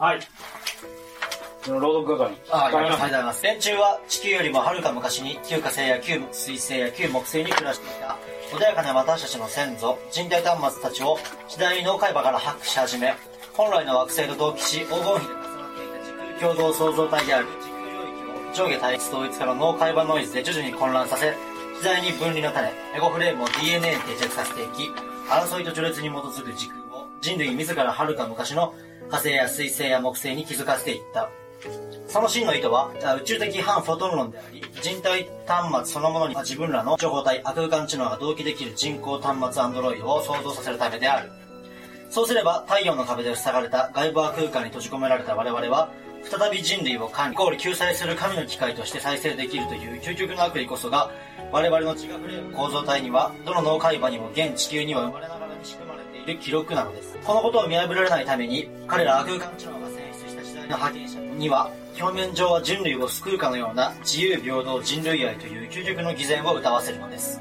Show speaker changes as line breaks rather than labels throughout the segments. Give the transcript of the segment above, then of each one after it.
はい。朗読係。
あありがとうございます。連中は地球よりもはるか昔に旧火星や旧水星や旧木星に暮らしていた穏やかな私たちの先祖、人体端末たちを次第に脳海馬から発掘し始め、本来の惑星と同期し黄金比で重なっていた時空共同創造体である時空領域を上下対立統一から脳海馬ノイズで徐々に混乱させ、次第に分離の種、エゴフレームを DNA に定着させていき、争いと序列に基づく時空を人類自らはるか昔の火星や水星や木星に気づかせていった。その真の意図は、宇宙的反フォトン論であり、人体端末そのものに自分らの情報体、空間知能が同期できる人工端末アンドロイドを創造させるためである。そうすれば、太陽の壁で塞がれた外部空間に閉じ込められた我々は、再び人類を管理、イコール救済する神の機械として再生できるという究極の悪意こそが、我々の地が触れる構造体には、どの脳海馬にも現地球には生まれないる記録なのです。このことを見破られないために、彼らは空間知能が選出した時代の派遣者には、表面上は人類を救うかのような自由平等人類愛という究極の偽善を歌わせるのです。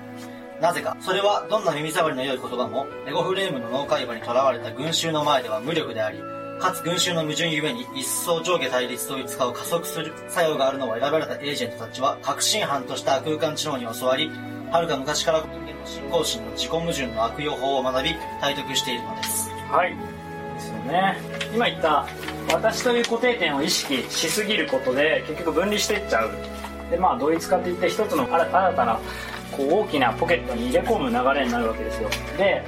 なぜか、それはどんな耳障りの良い言葉も、エゴフレームの脳海馬に囚われた群衆の前では無力であり、かつ群衆の矛盾ゆえに一層上下対立統一化を加速する作用があるのは選ばれたエージェントたちは革新犯とした空間知能に教わり、はるか昔から人間の信仰心の自己矛盾の悪用法を学び、体得しているのです。
はい。ですよね。今言った、私という固定点を意識しすぎることで、結局分離していっちゃう。で、まあ、同一化っていって、一つの新新たな、こう、大きなポケットに入れ込む流れになるわけですよ。で、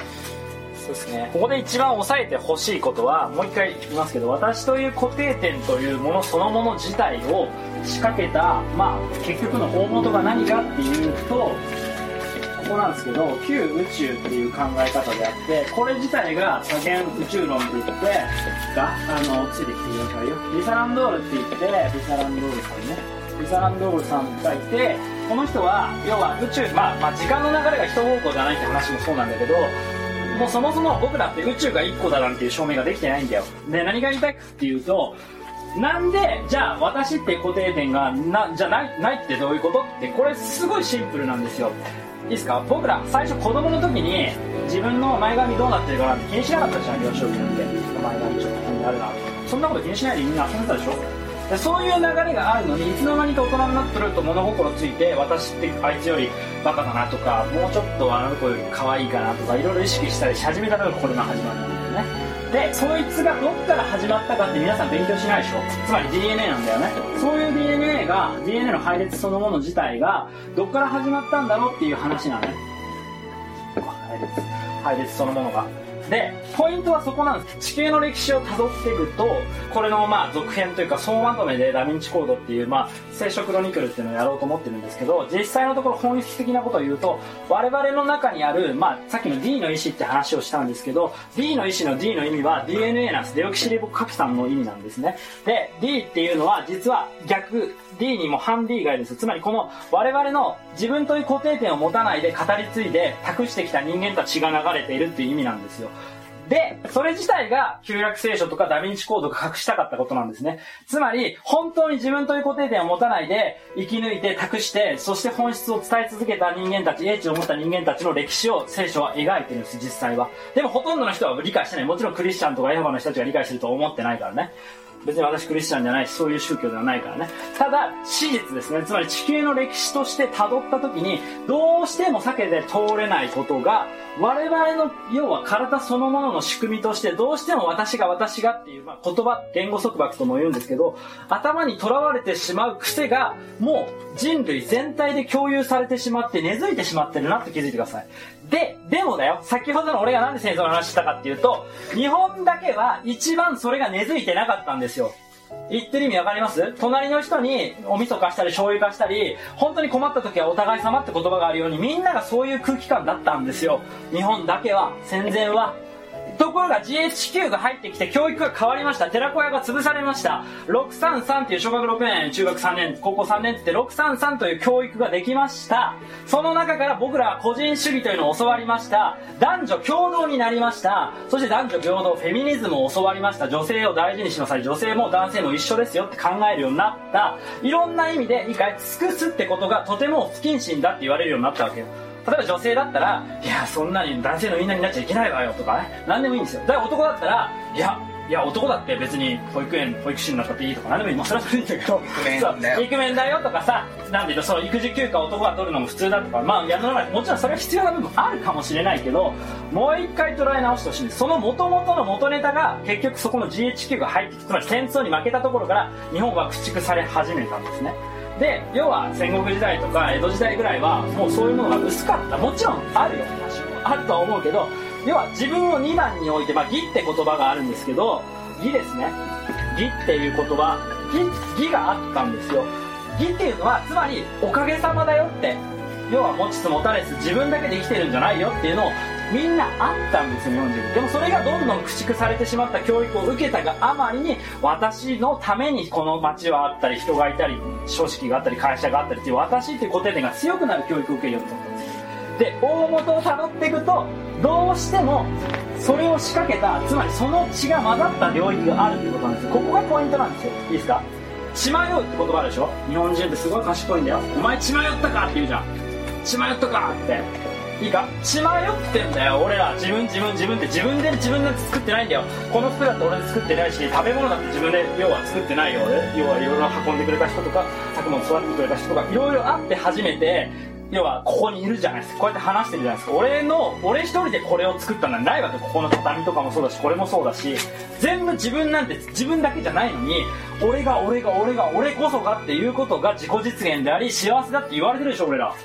そうですね。ここで一番押さえてほしいことは、もう一回言いますけど、私という固定点というものそのもの自体を仕掛けた、まあ、結局の大元が何かっていうと、こなんですけど旧宇宙っていう考え方であってこれ自体が多元宇宙論って言ってがあのついてきてくださいよ。リサランドールって言ってリサランドールさんね。リサランドールさんがいてこの人は要は宇宙、まあ、まあ時間の流れが一方向じゃないって話もそうなんだけどもうそもそも僕らって宇宙が1個だなんていう証明ができてないんだよ。で何が言いたいかっていうとなんでじゃあ私って固定点がなじゃないないってどういうことってこれすごいシンプルなんですよ。いいですか？僕ら最初子供の時に自分の前髪どうなってるかなんて気にしなかったじゃん幼少期なんて前髪ちょっと気になるなそんなこと気にしないでみんな遊んでたでしょ？そういう流れがあるのにいつの間にか大人になってると物心ついて私ってあいつよりバカだなとかもうちょっとあの子より可愛いかなとかいろいろ意識したりし始めたのがこれが始まるんだよね。でそいつがどっから始まったかって皆さん勉強しないでしょ。つまり DNA なんだよね。そういう DNA が DNA の配列そのもの自体がどっから始まったんだろうっていう話なのね配列。配列そのものが。でポイントはそこなんです。地球の歴史をたどっていくとこれのまあ続編というか総まとめでダヴィンチコードっていうまあ聖書クロニクルっていうのをやろうと思ってるんですけど実際のところ本質的なことを言うと我々の中にある、まあ、さっきの D の意思って話をしたんですけど D の意思の D の意味は DNA なんです。デオキシリボ核酸の意味なんですね。で D っていうのは実は逆。D にも反 D がいるんです。つまりこの我々の自分という固定点を持たないで語り継いで託してきた人間たちが流れているっていう意味なんですよ。で、それ自体が旧約聖書とかダヴィンチコードが隠したかったことなんですね。つまり、本当に自分という固定点を持たないで生き抜いて託して、そして本質を伝え続けた人間たち、英知を持った人間たちの歴史を聖書は描いてるんです、実際は。でもほとんどの人は理解してない。もちろんクリスチャンとかエホバの人たちが理解してると思ってないからね。別に私クリスチャンじゃないし、そういう宗教ではないからね。ただ、史実ですね。つまり地球の歴史として辿った時に、どうしても避けて通れないことが、我々の、要は体そのものの仕組みとして、どうしても私が私がっていう、まあ、言葉、言語束縛とも言うんですけど、頭にとらわれてしまう癖が、もう人類全体で共有されてしまって根付いてしまってるなって気づいてください。で、でもだよ、先ほどの俺がなんで戦争の話したかっていうと、日本だけは一番それが根付いてなかったんですよ。言ってる意味わかります？隣の人にお味噌貸したり醤油貸したり、本当に困った時はお互い様って言葉があるように、みんながそういう空気感だったんですよ。日本だけは、戦前は。ところが GHQ が入ってきて教育が変わりました。寺子屋が潰されました。633っていう小学6年、中学3年、高校3年って633という教育ができました。その中から僕らは個人主義というのを教わりました。男女共同になりました。そして男女平等、フェミニズムを教わりました。女性を大事にしなさい。女性も男性も一緒ですよって考えるようになった。いろんな意味で理解尽くすってことがとても不謹慎だって言われるようになったわけよ。例えば女性だったら、いや、そんなに男性のみんなになっちゃいけないわよとかね、何でもいいんですよ。だから男だったら、いや、いや男だって別に保育園保育士になったっていいとか何でもいい。もうそれはそれいいんだけど。
イクメン
そう
だよ
とかさなんていうのその育児休暇を男が取るのも普通だとかまあ世の中にもちろんそれは必要な部分あるかもしれないけどもう一回捉え直してほしいんです。その元々の元ネタが結局そこの GHQ が入ってきてつまり戦争に負けたところから日本は駆逐され始めたんですねで要は戦国時代とか江戸時代ぐらいはもうそういうものが薄かった。もちろんあるよあるとは思うけど要は自分を2番に置いて、まあ、義って言葉があるんですけど義ですね。義っていう言葉義義があったんですよ。義っていうのはつまりおかげさまだよって。要は持ちつ持たれつ自分だけで生きてるんじゃないよっていうのをみんなあったんですよ日本人。でもそれがどんどん駆逐されてしまった教育を受けたがあまりに私のためにこの街はあったり人がいたり組織があったり会社があったりっていう私っていう固定点が強くなる教育を受けるようになったんですで大元をたどっていくとどうしてもそれを仕掛けたつまりその血が混ざった領域があるってことなんです。ここがポイントなんですよ。いいですか血迷うって言葉あるでしょ？日本人ってすごい賢いんだよお前血迷ったか？って言うじゃん血迷ったか？って。いいか？血迷ってんだよ。俺ら自分自分自分って自分で自分なんて作ってないんだよ。この服だって俺で作ってないし食べ物だって自分で要は作ってないよ。要はいろいろ運んでくれた人とか作物育ててくれた人とかいろいろあって初めて要はここにいるじゃないですか。こうやって話してるじゃないですか。俺の俺一人でこれを作ったのはないわけ。ここの畳とかもそうだしこれもそうだし。全部自分なんて自分だけじゃないのに俺が俺が俺が俺こそがっていうことが自己実現であり幸せだって言われてるでしょ俺ら。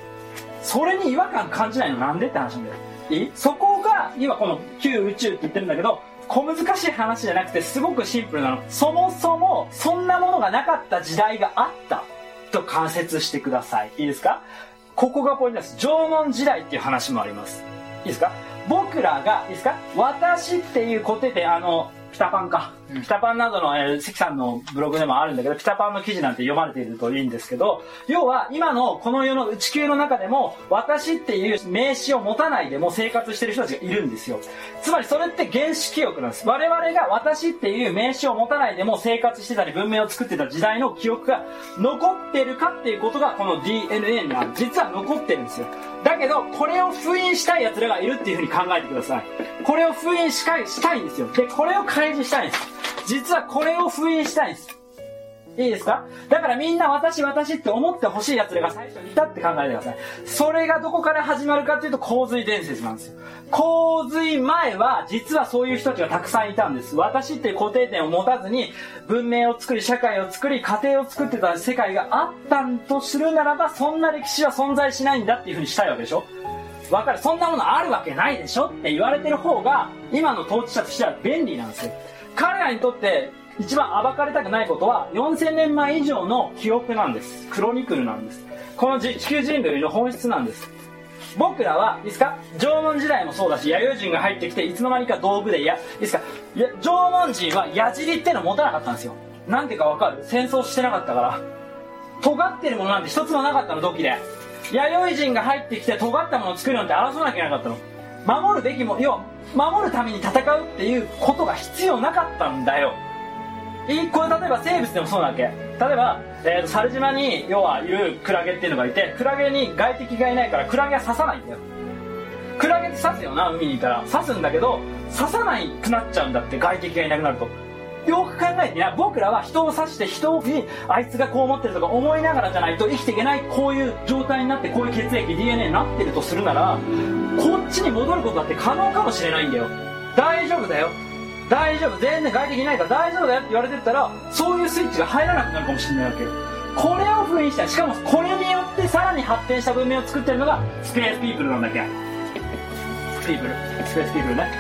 それに違和感感じないのなんでって話なんだよ。いいそこが今この旧宇宙って言ってるんだけど小難しい話じゃなくてすごくシンプルなの。そもそもそんなものがなかった時代があった。と仮説してください。いいですか？ここがポイントです。縄文時代っていう話もあります。いいですか？僕らがいいですか？私っていう固定点あのピタパンか、ピタパンなどの、えー関さんのブログでもあるんだけどピタパンの記事なんて読まれているといいんですけど要は今のこの世の地球の中でも私っていう名詞を持たないでも生活してる人たちがいるんですよ。つまりそれって原始記憶なんです。我々が私っていう名詞を持たないでも生活してたり文明を作ってた時代の記憶が残ってるかっていうことがこの DNA にある。実は残ってるんですよ。だけどこれを封印したい奴らがいるっていうふうに考えてください。これを封印したいしたいんですよ。でこれを開示したいんです。実はこれを封印したいんです。いいですか？だからみんな私私って思ってほしい奴らが最初にいたって考えてください。それがどこから始まるかっていうと洪水伝説なんですよ。洪水前は実はそういう人たちがたくさんいたんです。私っていう固定点を持たずに文明を作り社会を作り家庭を作ってた世界があったんとするならばそんな歴史は存在しないんだっていうふうにしたいわけでしょ。わかる？そんなものあるわけないでしょって言われてる方が今の統治者としては便利なんですよ。彼らにとって一番暴かれたくないことは4000年前以上の記憶なんです。クロニクルなんです。この地球人類の本質なんです。僕らはいいですか縄文時代もそうだし弥生人が入ってきていつの間にか道具でやいいですかや縄文人は矢尻っての持たなかったんですよ。なんでかわかる？戦争してなかったから。尖ってるものなんて一つもなかったの土器で。弥生人が入ってきて尖ったものを作るなんて争わなきゃいけなかったの。守るべきも要は守るために戦うっていうことが必要なかったんだよ。いこれ例えば生物でもそうなわけ。例えば、えーと猿島に要はいるクラゲっていうのがいてクラゲに外敵がいないからクラゲは刺さないんだよ。クラゲって刺すよな海にいたら。刺すんだけど刺さないくなっちゃうんだって外敵がいなくなると。よく考えてね僕らは人を刺して人にあいつがこう思ってるとか思いながらじゃないと生きていけないこういう状態になってこういう血液 DNA になってるとするならこっちに戻ることだって可能かもしれないんだよ。大丈夫だよ。大丈夫。全然外敵いないから大丈夫だよって言われてたらそういうスイッチが入らなくなるかもしれないわけよ。これを封印したい。しかもこれによってさらに発展した文明を作ってるのがスペースピープルなんだっけ？スピープル。スペースピープルね。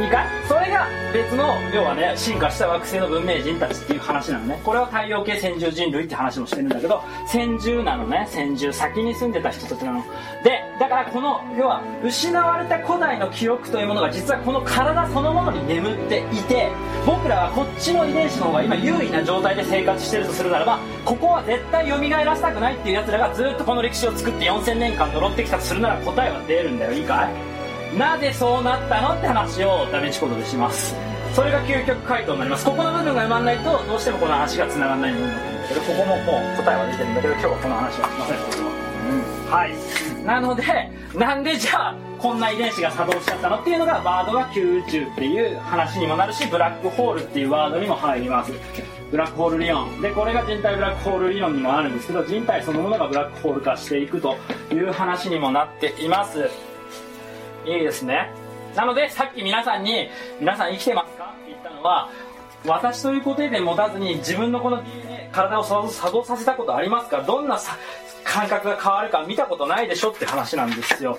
いいかそれが別の要はね進化した惑星の文明人たちっていう話なのね。これは太陽系先住人類って話もしてるんだけど先住なのね。先住先に住んでた人たちなの。でだからこの要は失われた古代の記憶というものが実はこの体そのものに眠っていて僕らはこっちの遺伝子の方が今優位な状態で生活してるとするならばここは絶対蘇らせたくないっていうやつらがずっとこの歴史を作って4000年間呪ってきたとするなら答えは出るんだよ。いいかい？なぜそうなったのって話をダヴィンチコードでします。それが究極回答になります。ここの部分が埋まらないとどうしてもこの話がつながらない部分だと思うん。だけどここももう答えは出てるんだけど今日はこの話はしません。はい。なのでなんでじゃあこんな遺伝子が作動しちゃったのっていうのがワードが旧宇宙っていう話にもなるしブラックホールっていうワードにも入ります。ブラックホール理論でこれが人体ブラックホール理論にもなるんですけど人体そのものがブラックホール化していくという話にもなっています。いいですねなのでさっき皆さんに「皆さん生きてますか?」って言ったのは私という固定点持たずに自分のこの体を作動させたことありますか？どんな感覚が変わるか見たことないでしょって話なんですよ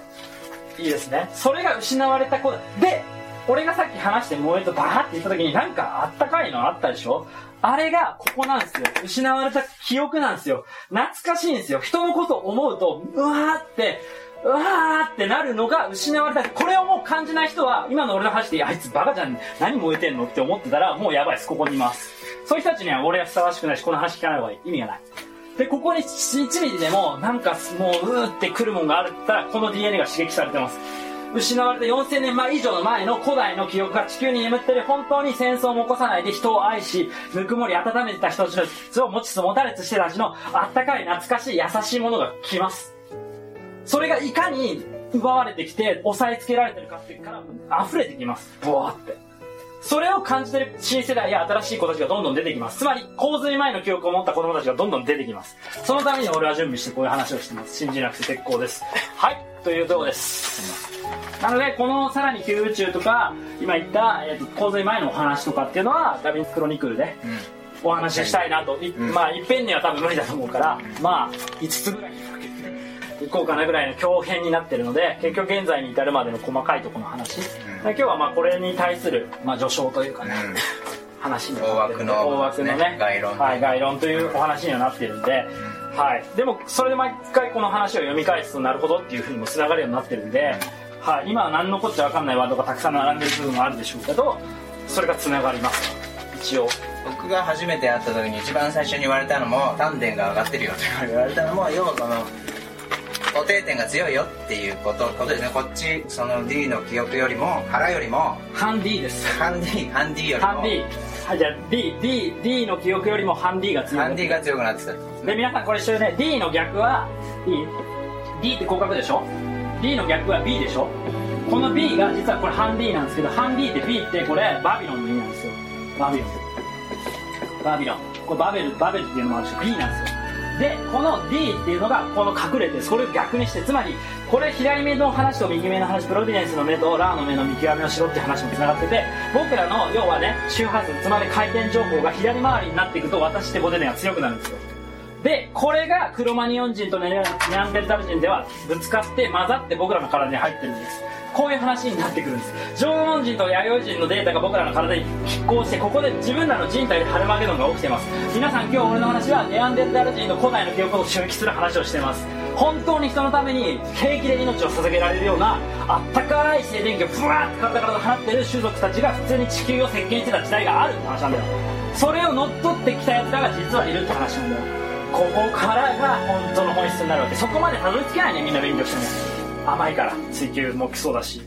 いいですねそれが失われたことで俺がさっき話して燃えとバーって言った時になんかあったかいの？あったでしょ？あれがここなんですよ。失われた記憶なんですよ。懐かしいんですよ。人のことを思うと、うわーって、わーってなるのが失われた。これをもう感じない人は、今の俺の話で、あいつバカじゃん。何燃えてんのって思ってたら、もうやばいです。ここにいます。そういう人たちには俺はふさわしくないし、この話聞かない方がいい。意味がない。で、ここに1ミリでも、なんかもう、うーって来るもんがあるったら、この DNA が刺激されてます。失われた4000年前以上の前の古代の記憶が地球に眠ってる本当に戦争も起こさないで人を愛し、ぬくもり温めてた人たちを持ちつ持たれつしてたちのあったかい懐かしい優しいものが来ます。それがいかに奪われてきて押さえつけられてるかっていうから溢れてきます。ブワーって。それを感じてる新世代や新しい子たちがどんどん出てきます。つまり、洪水前の記憶を持った子供たちがどんどん出てきます。そのために俺は準備してこういう話をしてます。信じなくて結構です。はい、というとこです。なので、このさらに旧宇宙とか、今言った、えーと、洪水前のお話とかっていうのは、ダヴィンチクロニクルで、お話ししたいなと。うん、まあ、いっぺんには多分無理だと思うから、まあ、5つぐらいに分けていこうかなぐらいの強編になってるので、結局現在に至るまでの細かいところの話。うん、今日はまあ、これに対する、まあ、序章というかね、うん。話に
なってる。大
枠のね
概論。
はい概論というお話にはなってるんで、はい。でもそれで毎回この話を読み返すとなるほどっていうふうにもつながるようになってるんで、はい、今は何のこっちゃ分かんないワードがたくさん並んでる部分もあるでしょうけどそれがつながります一応。
僕が初めて会った時に一番最初に言われたのも丹田が上がってるよと言われたのも要はその固定点が強いよっていうことことですね。こっちその D の記憶よりも腹よりも
半 D です。
半 D 半 D よりも。
半 D はいじゃあ D, D, D の記憶よりも半 D が強い。
半 D が強くなってた
で皆さんこれ一緒にね D の逆は D, D って広角でしょ？D の逆は B でしょ？この B が実はこれ半 D なんですけど半 D って B ってこれバビロンの意味なんですよ。バビロン。バビロン。これバベルバベルっていうのもあるし B なんですよでこの D っていうのがこの隠れてそれを逆にしてつまりこれ左目の話と右目の話プロビデンスの目とラーの目の見極めをしろって話もつながってて僕らの要はね周波数つまり回転情報が左回りになっていくと私ってボデネが強くなるんですよ。でこれがクロマニオン人とネアンデルタル人ではぶつかって混ざって僕らの体に入ってるんです。こういう話になってくるんです。縄文人と弥生人のデータが僕らの体に拮抗してここで自分らの人体でハルマゲドンが起きてます。皆さん今日俺の話はネアンデルタル人の古代の記憶を襲撃する話をしてます。本当に人のために平気で命を捧げられるようなあったかい静電気をブワーって体から放ってる種族たちが普通に地球を席巻してた時代があるって話なんだよ。それを乗っ取ってきたやつらが実はいるって話なんだよ。ここからが本当の本質になるわけ。そこまでたどり着けないねみんな勉強しても。甘いから追求も来そうだし。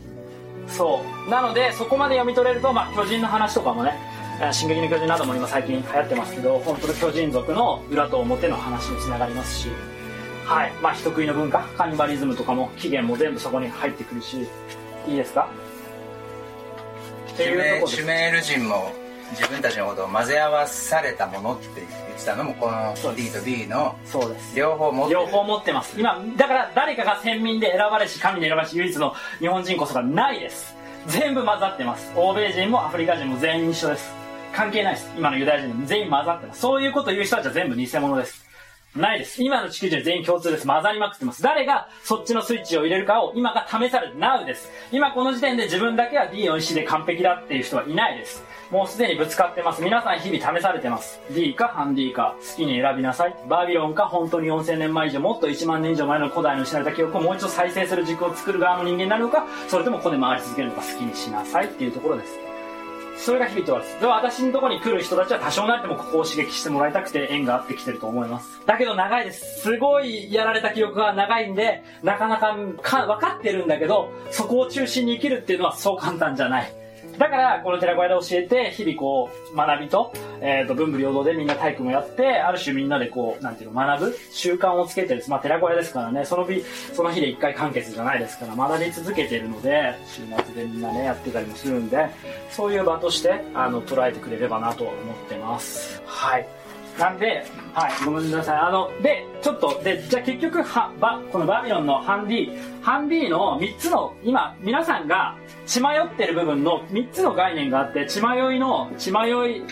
そう。なのでそこまで読み取れると、まあ、巨人の話とかもね「進撃の巨人」なども今最近流行ってますけど本当の巨人族の裏と表の話につながりますし。はい。まあ人食いの文化カニバリズムとかも起源も全部そこに入ってくるし。いいですか？
っていうとこシュメール人も自分たちのことを混ぜ合わされたものって言ってたのもこの D と B の
そうです
両方持って
両方持ってます今だから誰かが先民で選ばれし神で選ばれし唯一の日本人こそがないです全部混ざってます欧米人もアフリカ人も全員一緒です関係ないです今のユダヤ人も全員混ざってますそういうことを言う人たちは全部偽物ですないです。今の地球人は全員共通です。混ざりまくってます。誰がそっちのスイッチを入れるかを今が試されて Now です。今この時点で自分だけは D の意思で完璧だっていう人はいないです。もうすでにぶつかってます。皆さん日々試されてます。D かハンディか好きに選びなさい。バービロンか本当に4000年前以上もっと1万年以上前の古代の失われた記憶をもう一度再生する軸を作る側の人間になるのか、それともここで回り続けるのか好きにしなさいっていうところです。それが日々とはです。では私のところに来る人たちは多少なりともここを刺激してもらいたくて縁があってきてると思います。だけど長いです。すごいやられた記憶が長いんで、なかなかか分かってるんだけど、そこを中心に生きるっていうのはそう簡単じゃない。だからこの寺子屋で教えて日々こう学びと,、えー、と文武両道でみんな体育もやってある種みんなでこうなんていうの学ぶ習慣をつけてるまあ寺子屋ですからねその日その日で一回完結じゃないですから学び続けているので週末でみんなねやってたりもするんでそういう場としてあの捉えてくれればなと思ってます。はい。なんで、はい、ごめんなさい。あの、で、ちょっと、で、じゃあ結局、は、ば、このバビロンのハンディ、ハンディの3つの、今、皆さんが血迷ってる部分の3つの概念があって、血迷いの、血迷い、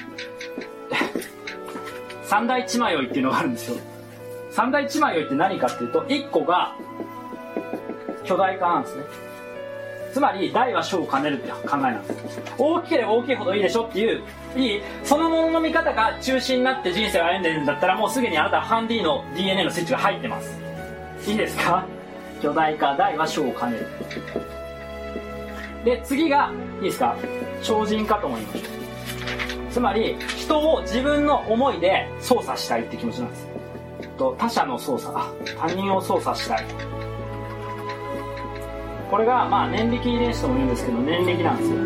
三大血迷いっていうのがあるんですよ。三大血迷いって何かっていうと、1個が、巨大化なんですね。つまり大は小を兼ねるって考えなんです大きければ大きいほどいいでしょっていういいそのものの見方が中心になって人生を歩んでるんだったらもうすぐにあなたはハンディの DNA のスイッチが入ってます。いいですか？巨大化大は小を兼ねる。で次がいいですか？超人化と思いますつまり人を自分の思いで操作したいって気持ちなんです。と他者の操作。あ他人を操作したい。これがまあ念力遺伝子とも言うんですけど念力なんですよ。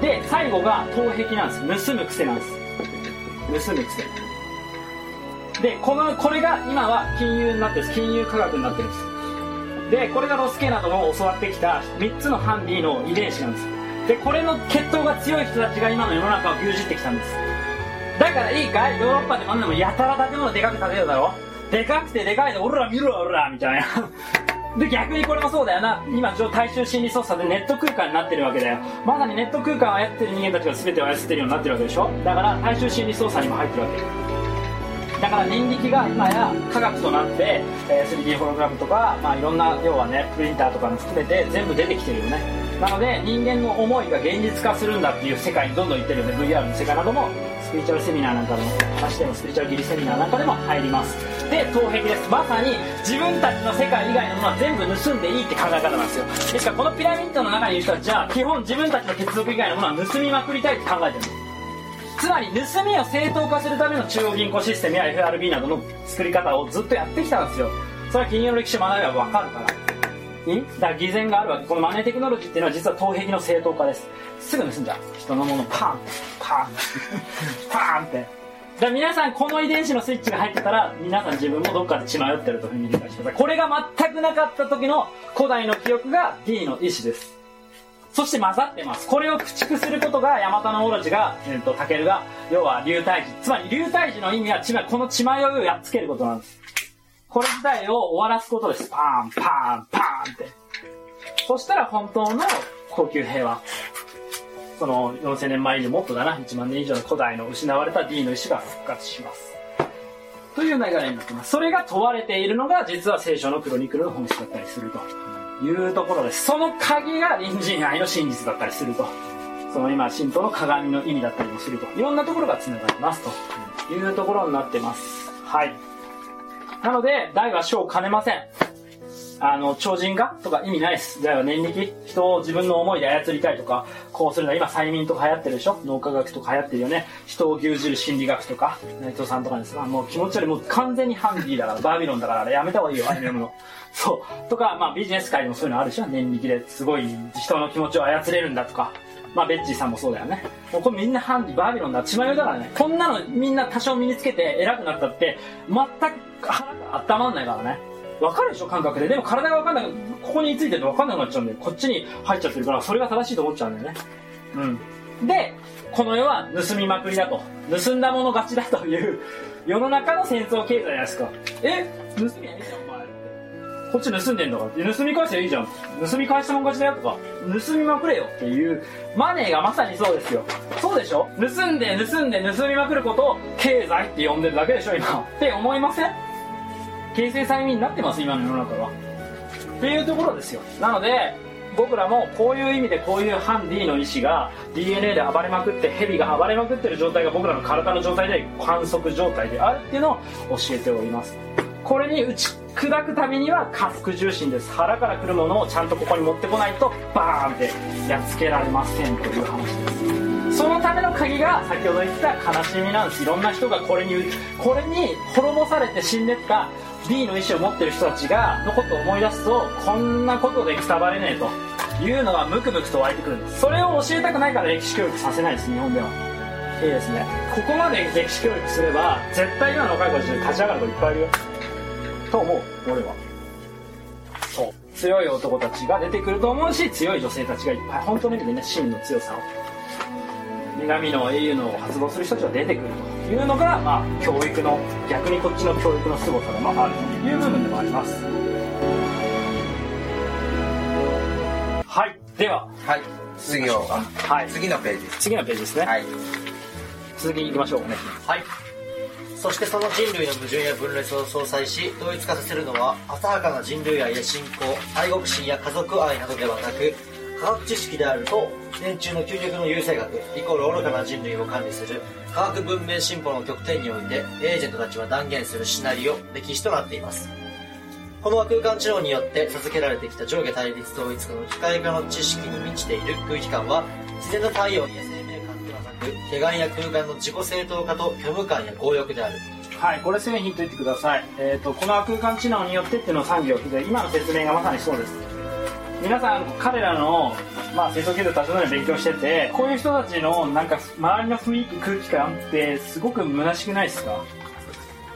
で最後が頭壁なんです。盗む癖なんです。盗む癖。でこのこれが今は金融になってるんです。金融科学になってるんです。でこれがロスケなどの教わってきた3つのハンディの遺伝子なんです。でこれの血統が強い人たちが今の世の中を牛耳ってきたんです。だからいいかい？ヨーロッパでもあんなもやたら建物でかく建てるだろ？でかくてでかいでオラ見ろオラみたいな。で逆にこれもそうだよな。今大衆心理操作でネット空間になってるわけだよ。まさにネット空間を操ってる人間たちが全てを操ってるようになってるわけでしょ。だから大衆心理操作にも入ってるわけ。だから念力が今や科学となって、え 3D ホログラムとか、まあ、いろんな要はねプリンターとかも含めて全部出てきてるよね。なので人間の思いが現実化するんだっていう世界にどんどん行ってるよね。VR の世界などもスピリチュアルセミナーなんかの話でもスピリチュアルギリセミナーなんかでも入ります。で頭壁です。まさに自分たちの世界以外のものは全部盗んでいいって考え方なんですよ。ですからこのピラミッドの中にいる人たちは基本自分たちの血族以外のものは盗みまくりたいって考えてるんですつまり盗みを正当化するための中央銀行システムや FRB などの作り方をずっとやってきたんですよ。それは金融の歴史を学べば分かるから。にだから偽善があるわけ。このマネーテクノロジーっていうのは実は頭壁の正当化です。すぐ盗んじゃう。人のものパンパンパーンって。だ皆さんこの遺伝子のスイッチが入ってたら皆さん自分もどっかで血迷ってるというふうに理解してくださいこれが全くなかった時の古代の記憶が D の意志ですそして混ざってますこれを駆逐することがヤマタノオロチが、えーと、タケルが要は流体児つまり流体児の意味はこの血迷いをやっつけることなんですこれ自体を終わらすことです。パーン、パーン、パーンって。そしたら本当の高級平和。その4000年前以上もっとだな、1万年以上の古代の失われた D の石が復活します。という流れになってます。それが問われているのが実は聖書のクロニクルの本質だったりするというところです。その鍵が隣人愛の真実だったりすると。その今、神道の鏡の意味だったりもすると。いろんなところが繋がりますというところになってます。はい。なので、大は小を兼ねません。あの、超人化とか意味ないです。大は念力。人を自分の思いで操りたいとか、こうするの今催眠とか流行ってるでしょ？脳科学とか流行ってるよね。人を牛耳る心理学とか、内藤さんとかですが、もう気持ち悪い、もう完全にハンディーだから、バービロンだから、やめた方がいいよ、アニメの。そう。とか、まあビジネス界でもそういうのあるでしょ？念力ですごい人の気持ちを操れるんだとか。まあ、ベッジーさんもそうだよね。もうこれみんなハンディ、バービロンだ、血迷いだからね。こんなのみんな多少身につけて偉くなったって、全く腹が温まんないからね。わかるでしょ感覚で。でも体がわかんない。ここについてるとわかんなくなっちゃうんで、こっちに入っちゃってるから、それが正しいと思っちゃうんだよね。うん。で、この世は盗みまくりだと。盗んだもの勝ちだという世の中の戦争経済じゃないですか。え？盗みはいいじゃん、お前。こっち盗んでんだから。盗み返せばいいじゃん。盗み返したもん勝ちだよとか。盗みまくれよっていう、マネーがまさにそうですよ。そうでしょ？盗んで、盗んで、盗みまくることを経済って呼んでるだけでしょ、今。って思いません？形成催眠になってます、今の世の中は。っていうところですよ。なので、僕らもこういう意味でこういう反 D の意志が DNA で暴れまくって蛇が暴れまくってる状態が僕らの体の状態で観測状態であるっていうのを教えておりますこれに打ち砕くためには下腹重心です腹から来るものをちゃんとここに持ってこないとバーンってやっつけられませんという話ですそのための鍵が先ほど言った悲しみなんですいろんな人がこれにこれに滅ぼされて死んでった D の意思を持ってる人たちがのことを思い出すとこんなことでくたばれねえというのがムクムクと湧いてくるんです。それを教えたくないから歴史教育させないです日本では。いいですね。ここまで歴史教育すれば絶対今の若い子たちに立ち上がる子いっぱいいるよ。と思う俺は。そう。強い男たちが出てくると思うし強い女性たちがいっぱい。本当の意味でね真の強さを。女神の英雄のを発動する人たちが出てくると。いうのが、まあ、教育の逆にこっちの教育の凄さでもあるという部分でもあります。はい。では。
はい。次を。
はい。
次のページ。
次のページですね、
はい。
続行きましょう。ね
はい。そしてその人類の矛盾や分裂を相殺し、統一化させるのは、浅はかな人類愛や信仰、愛国心や家族愛などではなく、科学知識であると、年中の究極の優生学、イコール愚かな人類を管理する、科学文明進歩の極点において、エージェントたちは断言するシナリオ、歴史となっています。この空間知能によって授けられてきた上下対立統一化の機械化の知識に満ちている空気感は、自然の太陽や生命感ではなく、手眼や空間の自己正当化と虚無感や強欲である。
はい、これ線引いといてください。えっ、と、この空間知能によってっていうのを産業で、今の説明がまさにそうです。皆さん、彼らの、まあ、清掃技術立ちの勉強してて、こういう人たちの、なんか、周りの雰囲気、空気感って、すごく虚しくないですか？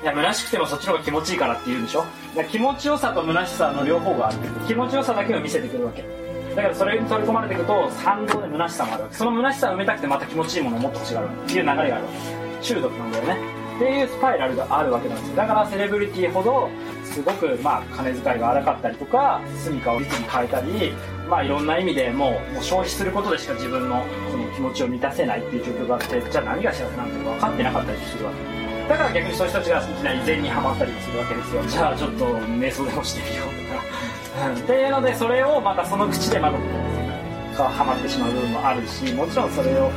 いや、虚しくてもそっちの方が気持ちいいからって言うんでしょ？気持ちよさと虚しさの両方がある。気持ちよさだけを見せてくるわけ。だからそれに取り込まれていくと、反動で虚しさもあるわけ。その虚しさを埋めたくてまた気持ちいいものをもっと欲しがるっていう流れがあるわけ。中毒なんだよね。っていうスパイラルがあるわけなんですよ。だからセレブリティほどすごくまあ金遣いが荒かったりとか住みかを率に変えたりまあいろんな意味でもうもう消費することでしか自分のこの気持ちを満たせないっていう状況があってじゃあ何が幸せなんだか分かってなかったりするわけ。だから逆にそういう人たちが好きな依然にハマったりするわけですよ。じゃあちょっと瞑想でもしてみようとか。っていうのでそれをまたその口でまたがハマってしまう部分もあるしもちろんそれを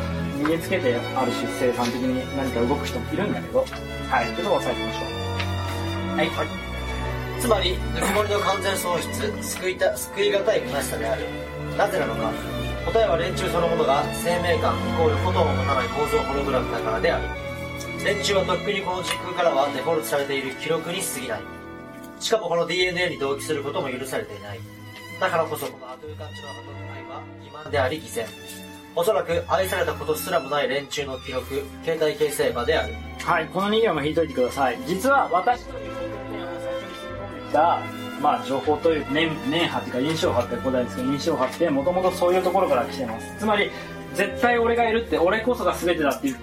身につけてある種生産的に何か動く人もいるんだけどはいというところを押さえてみましょう
はい。はいつまり、ぬくもりの完全喪失、救いた、救いがたい虚しさである。なぜなのか。答えは連中そのものが生命感イコールことを持たない構造ホログラムだからである。連中はとっくにこの時空からはデフォルトされている記録に過ぎない。しかもこの DNA に同期することも許されていない。だからこそこのアトゥーカンチの後の愛は欺瞞であり偽善。おそらく愛されたことすらもない連中の記録、携帯形成場である。
はいこの2行も引いといてください。実は私という点を最初に吸い込んできたまあ情報という年年波っていうか印象波って古代ですけど印象波ってもともとそういうところから来てます。つまり絶対俺がいるって俺こそが全てだっていう